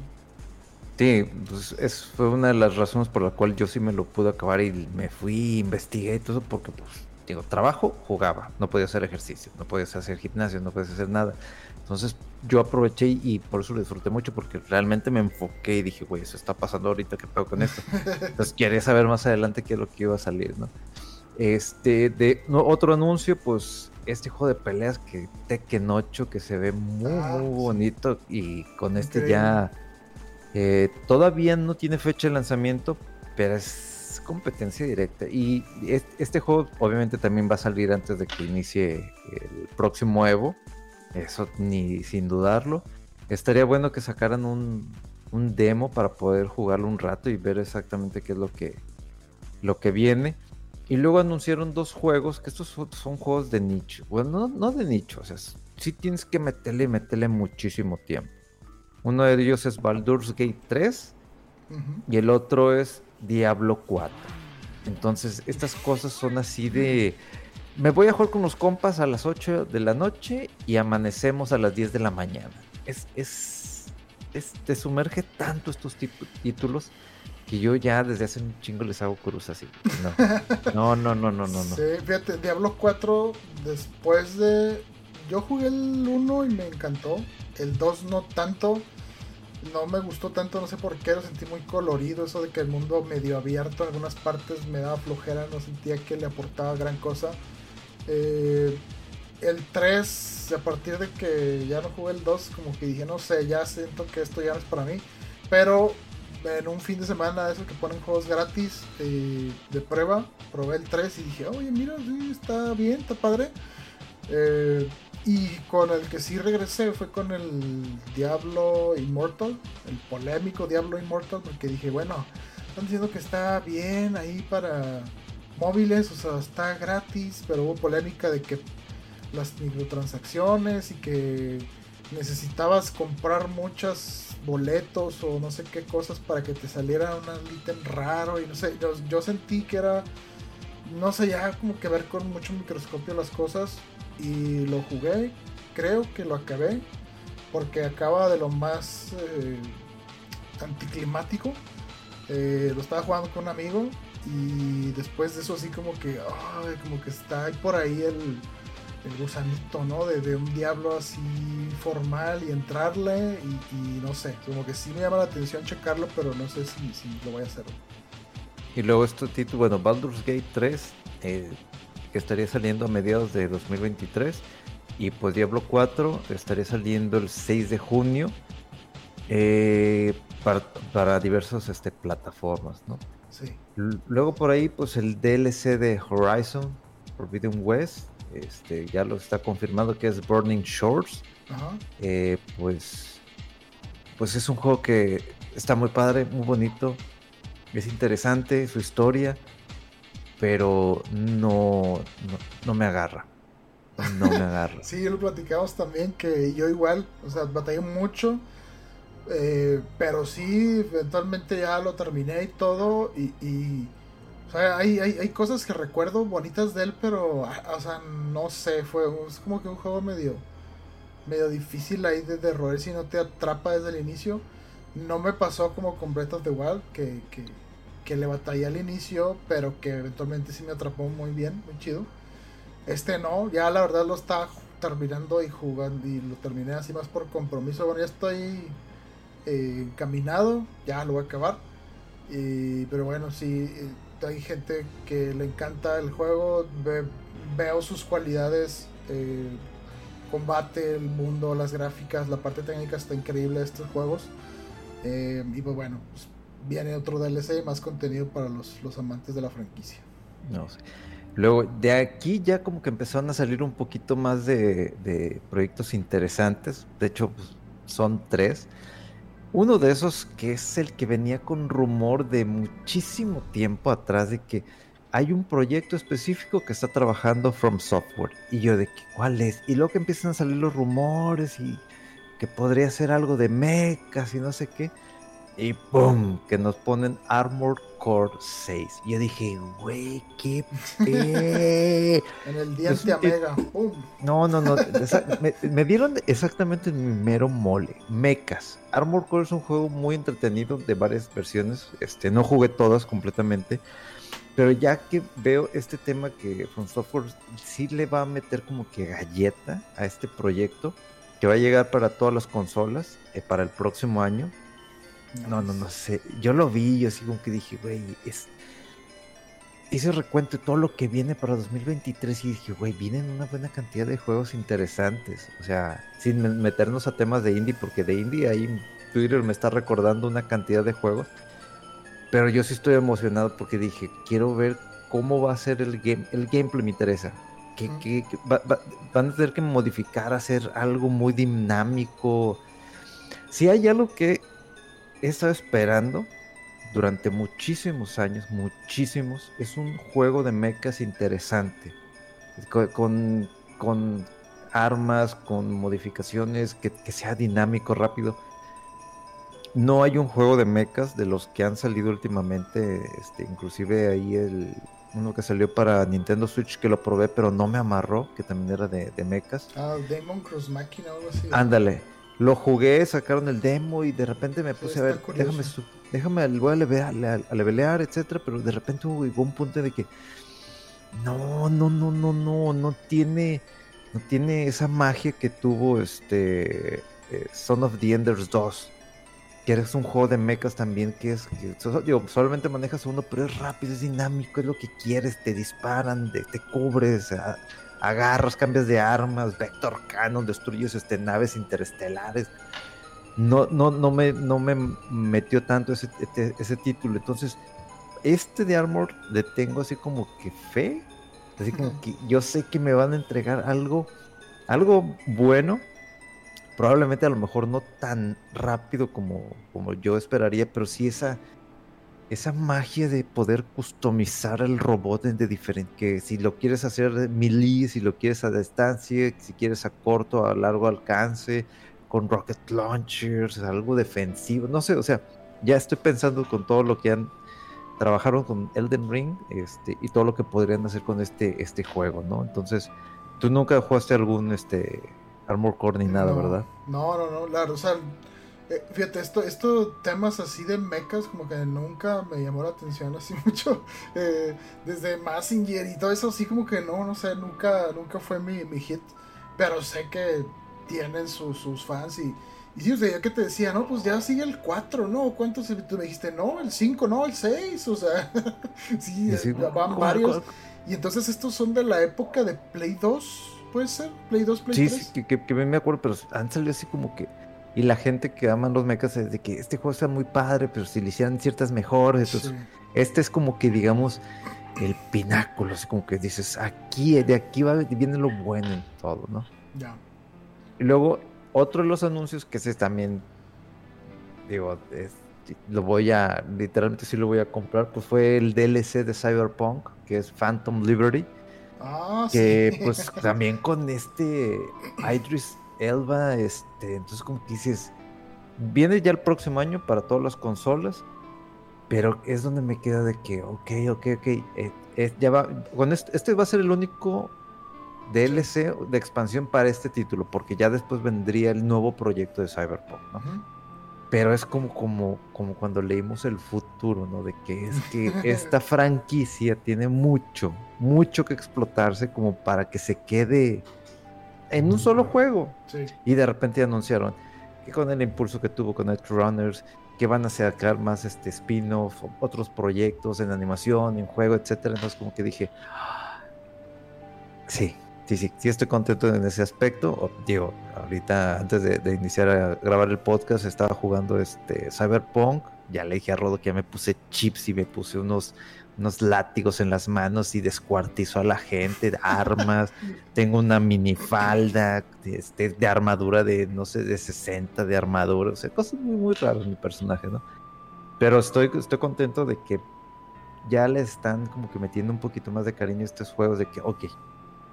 Sí, pues es, fue una de las razones por la cual yo sí me lo pude acabar y me fui, investigué y todo, porque pues, digo, trabajo, jugaba, no podía hacer ejercicio, no podía hacer gimnasio, no podía hacer nada. Entonces yo aproveché y, por eso lo disfruté mucho, porque realmente me enfoqué y dije, güey, eso está pasando ahorita, ¿qué pedo con esto? Entonces quería saber más adelante qué es lo que iba a salir, ¿no? Este, de no, otro anuncio, pues este juego de peleas que Tekken 8 que se ve muy, Ah, muy bonito y con este Increíble. ya eh, todavía no tiene fecha de lanzamiento, pero es competencia directa. Y es- este juego obviamente también va a salir antes de que inicie el próximo Evo. Eso ni sin dudarlo. Estaría bueno que sacaran un, un demo para poder jugarlo un rato y ver exactamente qué es lo que, lo que viene. Y luego anunciaron dos juegos, que estos son, son juegos de nicho. Bueno, no, no de nicho, o sea, sí tienes que meterle, meterle muchísimo tiempo. Uno de ellos es Baldur's Gate 3 Ujú. y el otro es Diablo 4. Entonces, estas cosas son así de... Me voy a jugar con los compas a las 8 de la noche y amanecemos a las 10 de la mañana. Es... es, es- te sumerge tanto estos títulos que yo ya desde hace un chingo les hago cruz así. No, no, no, no, no, no. no. Sí, fíjate, Diablo 4, después de. Yo jugué el 1 y me encantó. El 2 no tanto. No me gustó tanto, no sé por qué, lo sentí muy colorido. Eso de que el mundo medio abierto en algunas partes me daba flojera, no sentía que le aportaba gran cosa. Eh, el 3, a partir de que ya no jugué el 2, como que dije, no sé, ya siento que esto ya no es para mí. Pero en un fin de semana de esos que ponen juegos gratis eh, de prueba, probé el 3 y dije, oye, mira, está bien, está padre. Eh, y con el que sí regresé fue con el Diablo Immortal, el polémico Diablo Immortal, porque dije, bueno, están diciendo que está bien ahí para móviles, o sea, está gratis, pero hubo polémica de que las microtransacciones y que necesitabas comprar muchos boletos o no sé qué cosas para que te saliera un ítem raro y no sé, yo, sentí que era, no sé, ya como que ver con mucho microscopio las cosas y lo jugué, creo que lo acabé porque acaba de lo más eh, anticlimático. Eh, lo estaba jugando con un amigo y después de eso así como que, como que está por ahí el, el gusanito, ¿no? De, de un diablo así formal y entrarle y, no sé, como que sí me llama la atención checarlo, pero no sé si, lo voy a hacer. Y luego este título, bueno, Baldur's Gate 3, eh, estaría saliendo a mediados de 2023. Y pues Diablo 4 estaría saliendo el 6 de junio eh, para, para diversas este, plataformas, ¿no? Sí. Luego por ahí, pues el DLC de Horizon Forbidden West, este, ya lo está confirmado que es Burning Shores. Ajá. Eh, pues, pues es un juego que está muy padre, muy bonito, es interesante su historia, pero no, no, no me agarra. No me agarra. Sí, lo platicamos también que yo igual, o sea, batallé mucho, eh, pero sí, eventualmente ya lo terminé y todo, y, o sea, hay, hay, hay cosas que recuerdo bonitas de él, pero, o sea, no sé, fue es como que un juego medio, medio difícil ahí de, de roer si no te atrapa desde el inicio. No me pasó como con Breath of the Wild, que, que, que le batallé al inicio, pero que eventualmente sí me atrapó muy bien, muy chido. Este no, ya la verdad lo ju- terminando y jugando y lo terminé así más por compromiso. Bueno, ya estoy eh, encaminado, ya lo voy a acabar. Y- pero bueno, sí, eh, hay gente que le encanta el juego, ve- veo sus cualidades, eh, combate, el mundo, las gráficas, la parte técnica está increíble de estos juegos. Eh, y pues bueno, pues, viene otro DLC y más contenido para los, los amantes de la franquicia. Luego, de aquí ya como que empezaron a salir un poquito más de, de proyectos interesantes. De hecho, pues, son tres. Uno de esos que es el que venía con rumor de muchísimo tiempo atrás de que hay un proyecto específico que está trabajando From Software. Y yo de que, ¿cuál es? Y luego que empiezan a salir los rumores y que podría ser algo de mechas y no sé qué. Y ¡pum! Que nos ponen Armored Core 6. Y yo dije, güey, qué pe... En el diente Mega. ¡Pum! No, no, no. me, me, dieron exactamente mi mero mole. Mechas. Armored Core es un juego muy entretenido de varias versiones. Este, no jugué todas completamente. Pero ya que veo este tema que From Software sí le va a meter como que galleta a este proyecto, que va a llegar para todas las consolas eh, para el próximo año. No, no, no sé. Yo lo vi, yo así como que dije, güey, es... Hice recuento de todo lo que viene para 2023 y dije, güey, vienen una buena cantidad de juegos interesantes. O sea, sin meternos a temas de indie, porque de indie ahí Twitter me está recordando una cantidad de juegos. Pero yo sí estoy emocionado porque dije, quiero ver cómo va a ser el game. El gameplay me interesa. Que, que, que va, va, van a tener que modificar, hacer algo muy dinámico. Si hay algo que he estado esperando durante muchísimos años, muchísimos, es un juego de mechas interesante. Con, con armas, con modificaciones, que, que sea dinámico, rápido no hay un juego de mechas de los que han salido últimamente, este, inclusive ahí el uno que salió para Nintendo Switch que lo probé, pero no me amarró, que también era de, de mechas. Ah, Demon Cross Machina o algo así. Ándale, lo jugué, sacaron el demo y de repente me puse sí, a ver, curioso. déjame, déjame, voy a levelear, a levelear, etcétera, pero de repente hubo un punto de que no, no, no, no, no, no tiene, no tiene esa magia que tuvo este eh, Son of the Enders 2 que eres un juego de mechas también que es que digo, solamente manejas uno, pero es rápido, es dinámico, es lo que quieres, te disparan, te, te cubres, a, agarras, cambias de armas, Vector Cannon, destruyes este, naves interestelares. No, no, no, me, no me metió tanto ese, ese, ese título. Entonces, este de Armor le tengo así como que fe. Así como que yo sé que me van a entregar algo, algo bueno probablemente a lo mejor no tan rápido como, como yo esperaría, pero sí esa, esa magia de poder customizar el robot de diferente, que si lo quieres hacer melee, si lo quieres a distancia, si quieres a corto, a largo alcance, con rocket launchers, algo defensivo, no sé, o sea, ya estoy pensando con todo lo que han trabajaron con Elden Ring este, y todo lo que podrían hacer con este, este juego, ¿no? Entonces, ¿tú nunca jugaste algún este, Armor Core ni nada, no, ¿verdad? No, no, no, claro, o sea, eh, fíjate, esto, esto, temas así de mechas, como que nunca me llamó la atención así mucho. Eh, desde Massinger y todo eso, así como que no, no sé, nunca, nunca fue mi, mi hit. Pero sé que tienen su, sus fans y, y sí, o sea, ya que te decía, no, pues ya sigue el 4, ¿no? ¿Cuántos? Tú me dijiste, no, el 5, no, el 6, o sea, sí, sí, van ¿cuál, varios. Cuál? Y entonces estos son de la época de Play 2 puede ser, Play 2, Play sí, 3. Sí, que, que, que, me acuerdo, pero han salido así como que. Y la gente que aman los mechas es de que este juego está muy padre, pero si le hicieran ciertas mejores. Entonces, sí. este es como que, digamos, el pináculo. Así como que dices, aquí, de aquí va, viene lo bueno en todo, ¿no? Ya. Y luego, otro de los anuncios que ese también, digo, es, lo voy a, literalmente sí lo voy a comprar, pues fue el DLC de Cyberpunk, que es Phantom Liberty. Ah, que sí. pues también con este Idris Elba, este, entonces como que dices, viene ya el próximo año para todas las consolas, pero es donde me queda de que, ok, ok, ok, eh, eh, ya va, con este, este, va a ser el único DLC de expansión para este título, porque ya después vendría el nuevo proyecto de Cyberpunk, ¿no? Uh -huh. Pero es como, como, como cuando leímos el futuro, ¿no? De que es que esta franquicia tiene mucho, mucho que explotarse como para que se quede en un solo juego. Sí. Y de repente anunciaron que con el impulso que tuvo con Runners, que van a sacar más este spin-off, otros proyectos en animación, en juego, etcétera. Entonces como que dije, sí, sí, sí, sí estoy contento en ese aspecto. Digo, ahorita antes de, de, iniciar a grabar el podcast estaba jugando este Cyberpunk ya le dije a Rodo que ya me puse chips y me puse unos, unos látigos en las manos y descuartizo a la gente, armas. Tengo una minifalda este, de armadura de, no sé, de 60 de armadura. O sea, cosas muy, muy raras mi personaje, ¿no? Pero estoy, estoy contento de que ya le están como que metiendo un poquito más de cariño a estos juegos, de que, ok,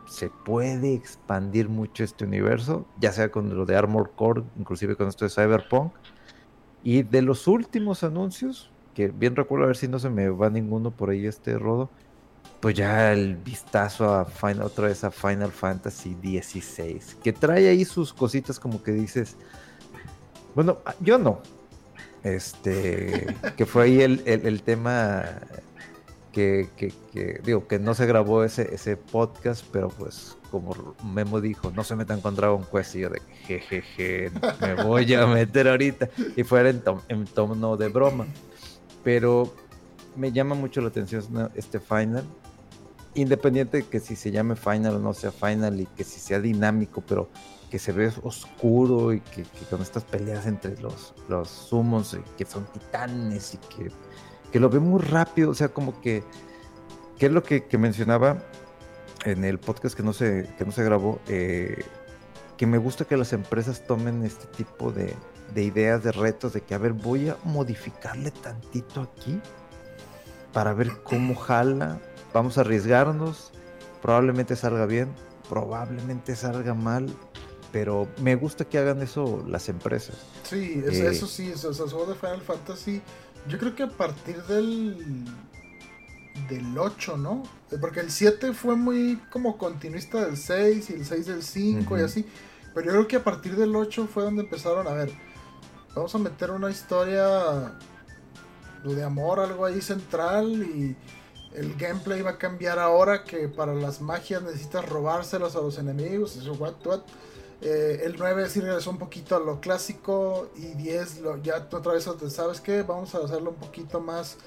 se puede expandir mucho este universo, ya sea con lo de Armor Core, inclusive con esto de Cyberpunk. Y de los últimos anuncios, que bien recuerdo a ver si no se me va ninguno por ahí este rodo, pues ya el vistazo a Final, otra vez a Final Fantasy XVI, que trae ahí sus cositas como que dices, bueno, yo no, este, que fue ahí el, el tema que, digo, que no se grabó ese, ese podcast, pero pues como Memo dijo, no se metan con Dragon Quest y yo de jejeje, me voy a meter ahorita y fuera en, en tono de broma. Pero me llama mucho la atención este final, independiente de que si se llame final o no sea final y que si sea dinámico, pero que se ve oscuro y que, con estas peleas entre los, los sumos, que son titanes y que que lo ve muy rápido, o sea, como que, ¿qué es lo que, mencionaba en el podcast que no se, que no se grabó? Eh, que me gusta que las empresas tomen este tipo de, de ideas, de retos, de que, a ver, voy a modificarle tantito aquí para ver cómo jala, vamos a arriesgarnos, probablemente salga bien, probablemente salga mal, pero me gusta que hagan eso las empresas. Sí, eso, eh, eso sí, eso, eso de Final Fantasy yo creo que a partir del. del 8, ¿no? Porque el 7 fue muy como continuista del 6 y el 6 del 5 y así. Pero yo creo que a partir del 8 fue donde empezaron a ver. Vamos a meter una historia de amor, algo ahí central y el gameplay va a cambiar ahora que para las magias necesitas robárselas a los enemigos. Eso, what, what. Eh, el 9 sí regresó un poquito a lo clásico y 10 lo, ya otra vez, ¿sabes qué? Vamos a hacerlo un poquito más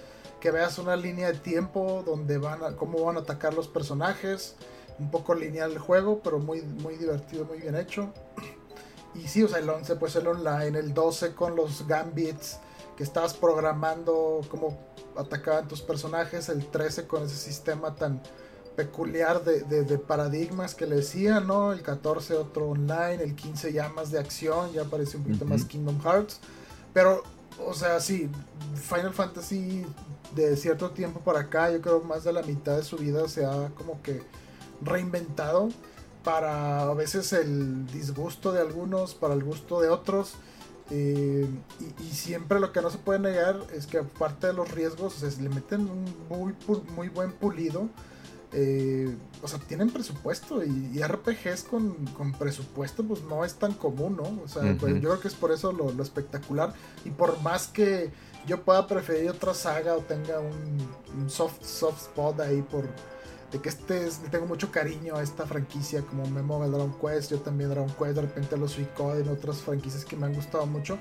que veas una línea de tiempo donde van a, cómo van a atacar los personajes. Un poco lineal el juego, pero muy, muy divertido, muy bien hecho. Y sí, o sea, el 11 pues el online, el 12 con los gambits que estabas programando cómo atacaban tus personajes, el 13 con ese sistema tan peculiar de, paradigmas que le decía, ¿no? El 14 otro online, el 15 ya más de acción, ya parece un poquito más Kingdom Hearts. Pero, o sea, sí, Final Fantasy de cierto tiempo para acá, yo creo más de la mitad de su vida se ha como que reinventado para a veces el disgusto de algunos, para el gusto de otros. Eh, y, siempre lo que no se puede negar es que aparte de los riesgos, se le meten un muy, muy buen pulido eh, o sea, tienen presupuesto y, RPGs con, presupuesto pues no es tan común, ¿no? O sea, pues, yo creo que es por eso lo, espectacular y por más que yo pueda preferir otra saga o tenga un, soft, soft spot ahí por de que este es, tengo mucho cariño a esta franquicia como Memo Dragon Quest, yo también Dragon Quest, de repente los Suicode en otras franquicias que me han gustado mucho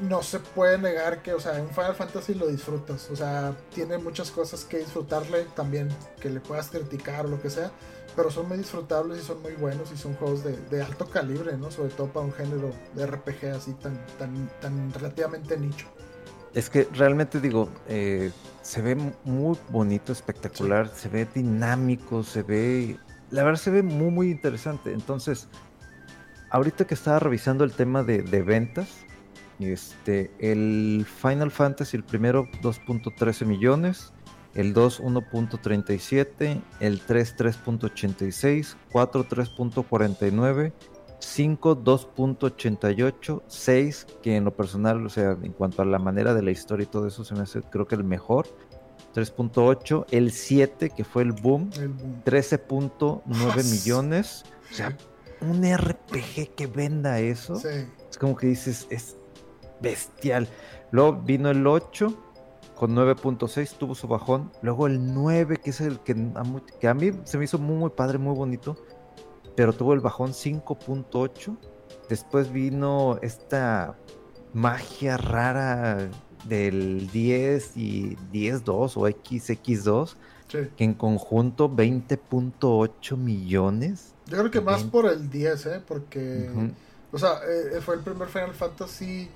no se puede negar que, o sea, en Final Fantasy lo disfrutas. O sea, tiene muchas cosas que disfrutarle también, que le puedas criticar o lo que sea. Pero son muy disfrutables y son muy buenos y son juegos de, alto calibre, ¿no? Sobre todo para un género de RPG así tan, tan, tan relativamente nicho. Es que realmente digo, eh, se ve muy bonito, espectacular, se ve dinámico, se ve... La verdad se ve muy, muy interesante. Entonces, ahorita que estaba revisando el tema de, de ventas, este, el Final Fantasy, el primero 2.13 millones, el 2 1.37, el 3 3.86, 4 3.49, 5 2.88, 6 que en lo personal, o sea, en cuanto a la manera de la historia y todo eso se me hace creo que el mejor. 3.8, el 7 que fue el boom, boom. 13.9 millones. O sea, un RPG que venda eso. Es como que dices, es bestial. Luego vino el 8 con 9.6, tuvo su bajón. Luego el 9, que es el que a, mí se me hizo muy, muy padre, muy bonito. Pero tuvo el bajón 5.8. Después vino esta magia rara del 10 y 10.2 o XX2. Que en conjunto 20.8 millones. Yo creo que más por el 10, ¿eh? Porque, o sea, eh, fue el primer Final Fantasy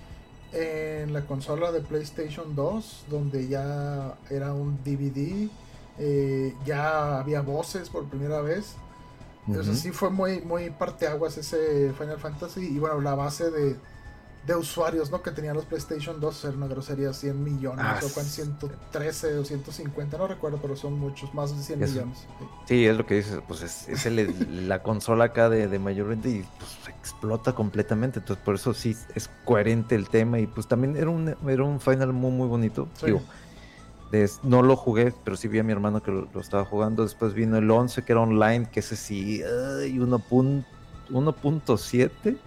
en la consola de PlayStation 2, donde ya era un DVD, eh, ya había voces por primera vez. Entonces sí fue muy, muy parteaguas ese Final Fantasy. Y bueno, la base de, de usuarios, ¿no? Que tenían los PlayStation 2, era una grosería, 100 millones, Ah, o cuán, sí. 113 o 150, no recuerdo, pero son muchos, más de 100 Eso. millones. sí. Sí, es lo que dices, pues es, es el- la consola acá de, de mayor venta y pues explota completamente, entonces por eso sí es coherente el tema y pues también era un, era un final muy muy bonito, Sí. digo, no lo jugué, pero sí vi a mi hermano que lo, estaba jugando, después vino el 11 que era online, que ese sí, ay, 1 pun- 1.7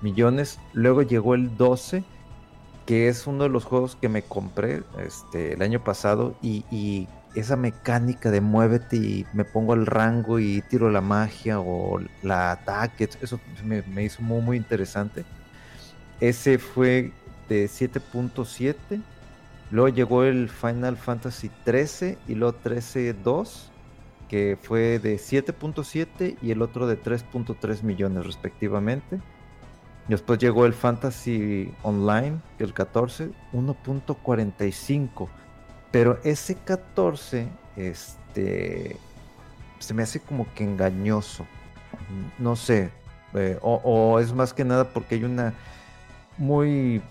millones, luego llegó el 12 que es uno de los juegos que me compré este, el año pasado y, y esa mecánica de muévete y me pongo al rango y tiro la magia o la ataque, eso me, me hizo muy, muy interesante. Ese fue de 7.7. Luego llegó el Final Fantasy 13 y luego 13.2, que fue de 7.7 y el otro de 3.3 millones respectivamente. Después llegó el Fantasy Online, el 14, 1.45. Pero ese 14, este, se me hace como que engañoso. No sé. eh, o, o es más que nada porque hay una muy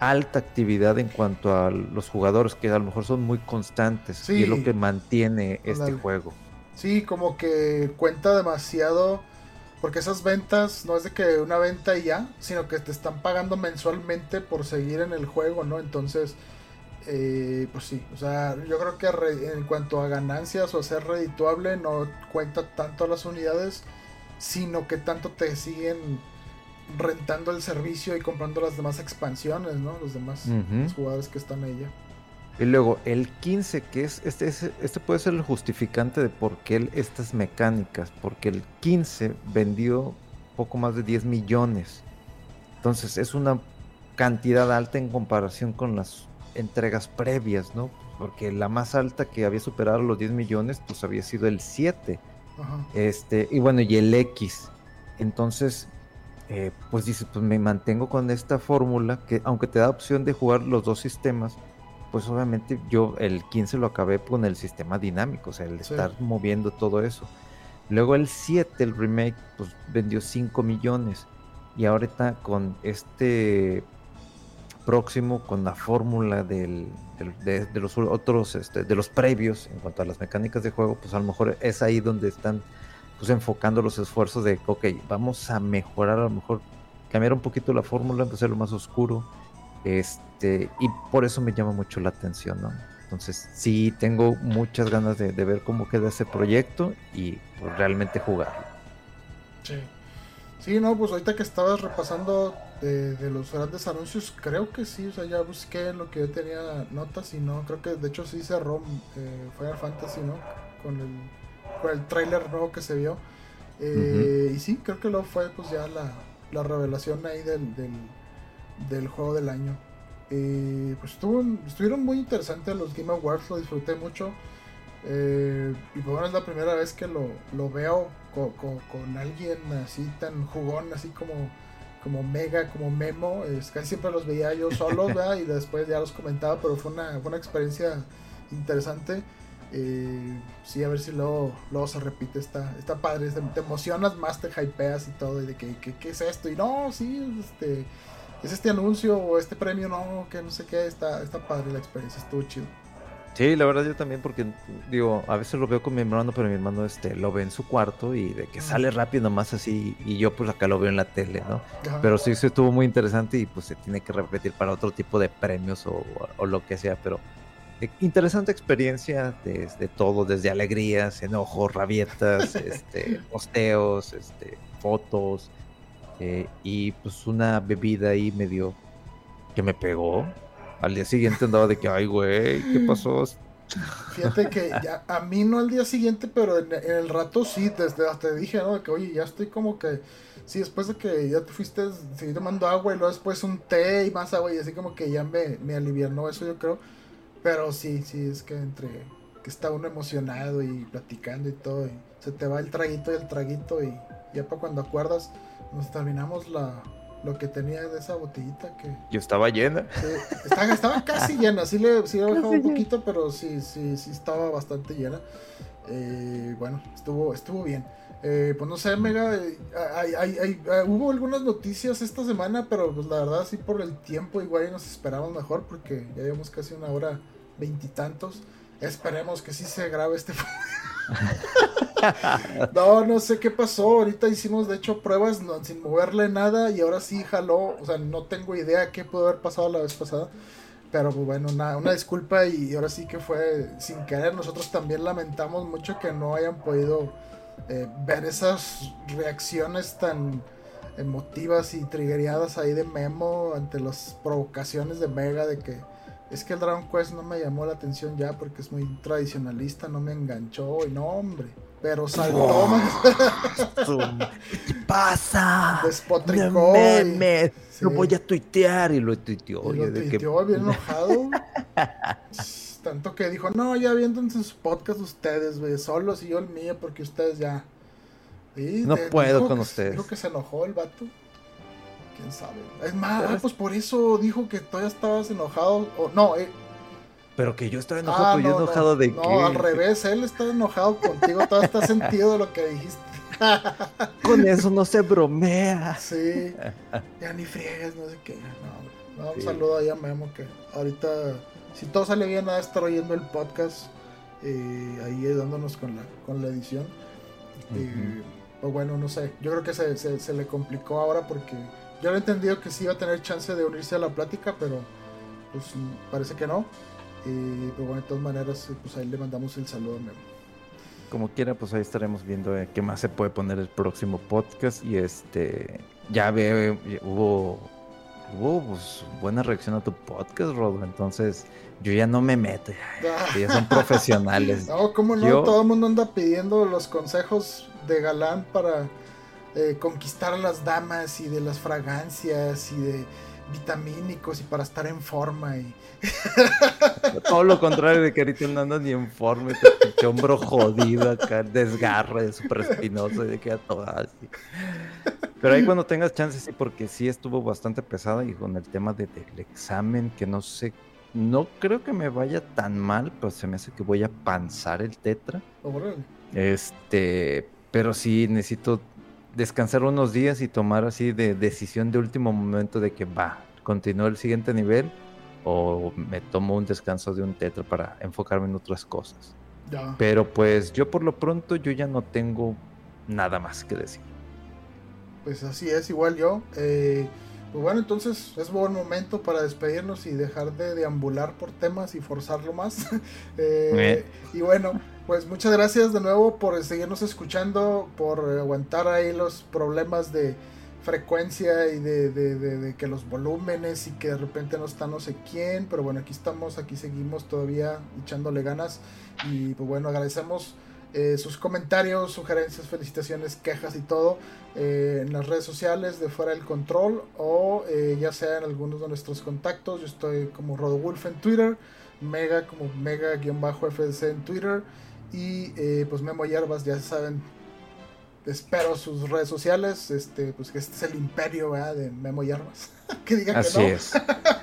alta actividad en cuanto a los jugadores que a lo mejor son muy constantes y es lo que mantiene este juego. Sí, como que cuenta demasiado. Porque esas ventas no es de que una venta y ya, sino que te están pagando mensualmente por seguir en el juego, ¿no? Entonces, eh, pues sí, o sea, yo creo que re- en cuanto a ganancias o a ser redituable, no cuenta tanto las unidades, sino que tanto te siguen rentando el servicio y comprando las demás expansiones, ¿no? Los demás los jugadores que están en ella. Y luego el 15, que es este, es- este puede ser el justificante de por qué el- estas mecánicas, porque el 15 vendió poco más de 10 millones. Entonces es una cantidad alta en comparación con las entregas previas, ¿no? Porque la más alta que había superado los 10 millones, pues había sido el 7. Ajá. Este, y bueno, y el X. Entonces, eh, pues dice, pues me mantengo con esta fórmula que aunque te da opción de jugar los dos sistemas, pues obviamente yo el 15 lo acabé con el sistema dinámico, o sea, el Sí. estar moviendo todo eso. Luego el 7, el remake, pues vendió 5 millones. Y ahorita con este próximo, con la fórmula del, del- de, de los otros, este, de los previos en cuanto a las mecánicas de juego, pues a lo mejor es ahí donde están pues enfocando los esfuerzos de, ok, vamos a mejorar, a lo mejor cambiar un poquito la fórmula, hacerlo más oscuro, este, y por eso me llama mucho la atención, ¿no? Entonces, sí, tengo muchas ganas de, ver cómo queda ese proyecto y pues, realmente jugarlo. Sí. Sí, no, pues ahorita que estabas repasando de, de los grandes anuncios, creo que sí, o sea, ya busqué lo que yo tenía notas y no, creo que de hecho sí cerró eh, Final Fantasy, ¿no? Con el, con el tráiler nuevo que se vio. Eh, Y sí, creo que luego fue pues ya la, la revelación ahí del, del, del juego del año. Eh, pues estuvo, estuvieron muy interesantes los Game Awards, lo disfruté mucho. Eh, y pues bueno, es la primera vez que lo, lo veo co- co- con, alguien así tan jugón, así como, como Mega, como Memo. Es, casi siempre los veía yo solos, ¿verdad? Y después ya los comentaba, pero fue una, fue una experiencia interesante. Eh, sí, a ver si luego, luego se repite. Está, está padre, te, te emocionas más, te hypeas y todo. Y de que, que- ¿qué es esto? Y no, sí, este, es este anuncio o este premio, no, que no sé qué. Está, está padre la experiencia, estuvo chido. Sí, la verdad yo también porque digo, a veces lo veo con mi hermano, pero mi hermano este lo ve en su cuarto y de que sale rápido nomás así y yo pues acá lo veo en la tele, ¿no? Ajá. Pero sí se estuvo muy interesante y pues se tiene que repetir para otro tipo de premios o, o lo que sea, pero eh, interesante experiencia desde todo, desde alegrías, enojos, rabietas, este, posteos, este, fotos eh, y pues una bebida ahí medio que me pegó. Al día siguiente andaba de que, ay, güey, ¿qué pasó? Fíjate que ya, a mí no al día siguiente, pero en, en el rato sí, desde hasta dije, ¿no? De que, oye, ya estoy como que, sí, después de que ya te fuiste, seguí tomando agua y luego después un té y más agua y así como que ya me, me alivianó eso, yo creo. Pero sí, sí, es que entre que está uno emocionado y platicando y todo, y se te va el traguito y el traguito y ya para cuando acuerdas, nos terminamos la, lo que tenía de esa botellita que... Yo estaba llena. Sí, estaba, estaba casi llena, sí le, sí le bajaba un poquito, pero sí, sí, sí estaba bastante llena. Eh, bueno, estuvo, estuvo bien. Eh, pues no sé, Mega, eh, hay, hay, hay, eh, hubo algunas noticias esta semana, pero pues la verdad sí por el tiempo igual nos esperamos mejor porque ya llevamos casi una hora veintitantos. Esperemos que sí se grabe este No, no sé qué pasó. Ahorita hicimos de hecho pruebas no, sin moverle nada y ahora sí jaló. O sea, no tengo idea qué pudo haber pasado la vez pasada. Pero pues bueno, una, una disculpa y ahora sí que fue sin querer. Nosotros también lamentamos mucho que no hayan podido eh, ver esas reacciones tan emotivas y triggeriadas ahí de Memo ante las provocaciones de Mega de que es que el Dragon Quest no me llamó la atención ya porque es muy tradicionalista, no me enganchó y no, hombre. Pero saltó más. ¿Qué pasa? Despotricó y- mames, sí. Lo voy a tuitear y lo tuiteó. Y lo de que- tuiteó bien enojado. Tanto que dijo, no, ya viéndonos su podcast ustedes, güey, solos y yo el mío, porque ustedes ya. Y No te- puedo con que- ustedes. Dijo que se enojó el vato. Quién sabe. Es más, ah, pues por eso dijo que todavía estabas enojado. O, no, eh, Pero que yo estaba enojado, ah, pero yo no, no, enojado de no, qué. al revés, él está enojado contigo, todavía está sentido de lo que dijiste. Con eso no se bromea. Sí, ya ni friegues, no sé qué. No. No, un Sí. saludo ahí a Memo que ahorita, si todo sale bien, va a estar oyendo el podcast eh, ahí ayudándonos con la, con la edición. Eh, o bueno, no sé, yo creo que se, se- se le complicó ahora porque yo había entendido que sí iba a tener chance de unirse a la plática, pero pues parece que no. Eh, pero bueno, de todas maneras, eh, pues ahí le mandamos el saludo a Memo. Como quiera, pues ahí estaremos viendo eh, qué más se puede poner el próximo podcast. Y este, ya veo, hubo, hubo pues, buena reacción a tu podcast, Rodo. Entonces, yo ya no me meto. Ya, ya son profesionales. No, ¿cómo no? Yo- Todo el mundo anda pidiendo los consejos de galán para eh, conquistar a las damas y de las fragancias y de vitamínicos y para estar en forma y Todo lo contrario de que ahorita no ando ni en forma, este hombro jodido acá, desgarre, súper espinoso, y de que a todas así. Pero ahí cuando tengas chance, sí, porque sí estuvo bastante pesada y con el tema de- del examen, que no sé, no creo que me vaya tan mal, pero se me hace que voy a panzar el tetra. órale. Este, pero sí necesito descansar unos días y tomar así de decisión de último momento de que va, continúo el siguiente nivel o me tomo un descanso de un tetra para enfocarme en otras cosas. Ya. Pero pues yo por lo pronto yo ya no tengo nada más que decir. Pues así es, igual yo. Eh, pues bueno, entonces es buen momento para despedirnos y dejar de deambular por temas y forzarlo más. Eh. Y bueno, pues muchas gracias de nuevo por seguirnos escuchando, por aguantar ahí los problemas de frecuencia y de, de- de- de que los volúmenes y que de repente no está no sé quién, pero bueno, aquí estamos, aquí seguimos todavía echándole ganas y pues bueno, agradecemos eh, sus comentarios, sugerencias, felicitaciones, quejas y todo eh, en las redes sociales de Fuera del Control o eh, ya sea en algunos de nuestros contactos. Yo estoy como Rodowulf en Twitter, Mega como Mega-FDC en Twitter y eh, pues Memo Hierbas, ya saben, espero sus redes sociales, este, pues que este es el imperio ¿verdad? de Memo Hierbas. que diga que Así no. es,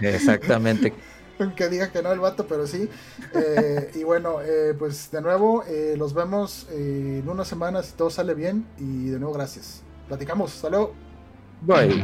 exactamente. Aunque diga que no el vato, pero sí. Eh, y bueno, eh, pues de nuevo, eh, los vemos en una semana si todo sale bien. Y de nuevo, gracias. Platicamos. Hasta luego. Bye.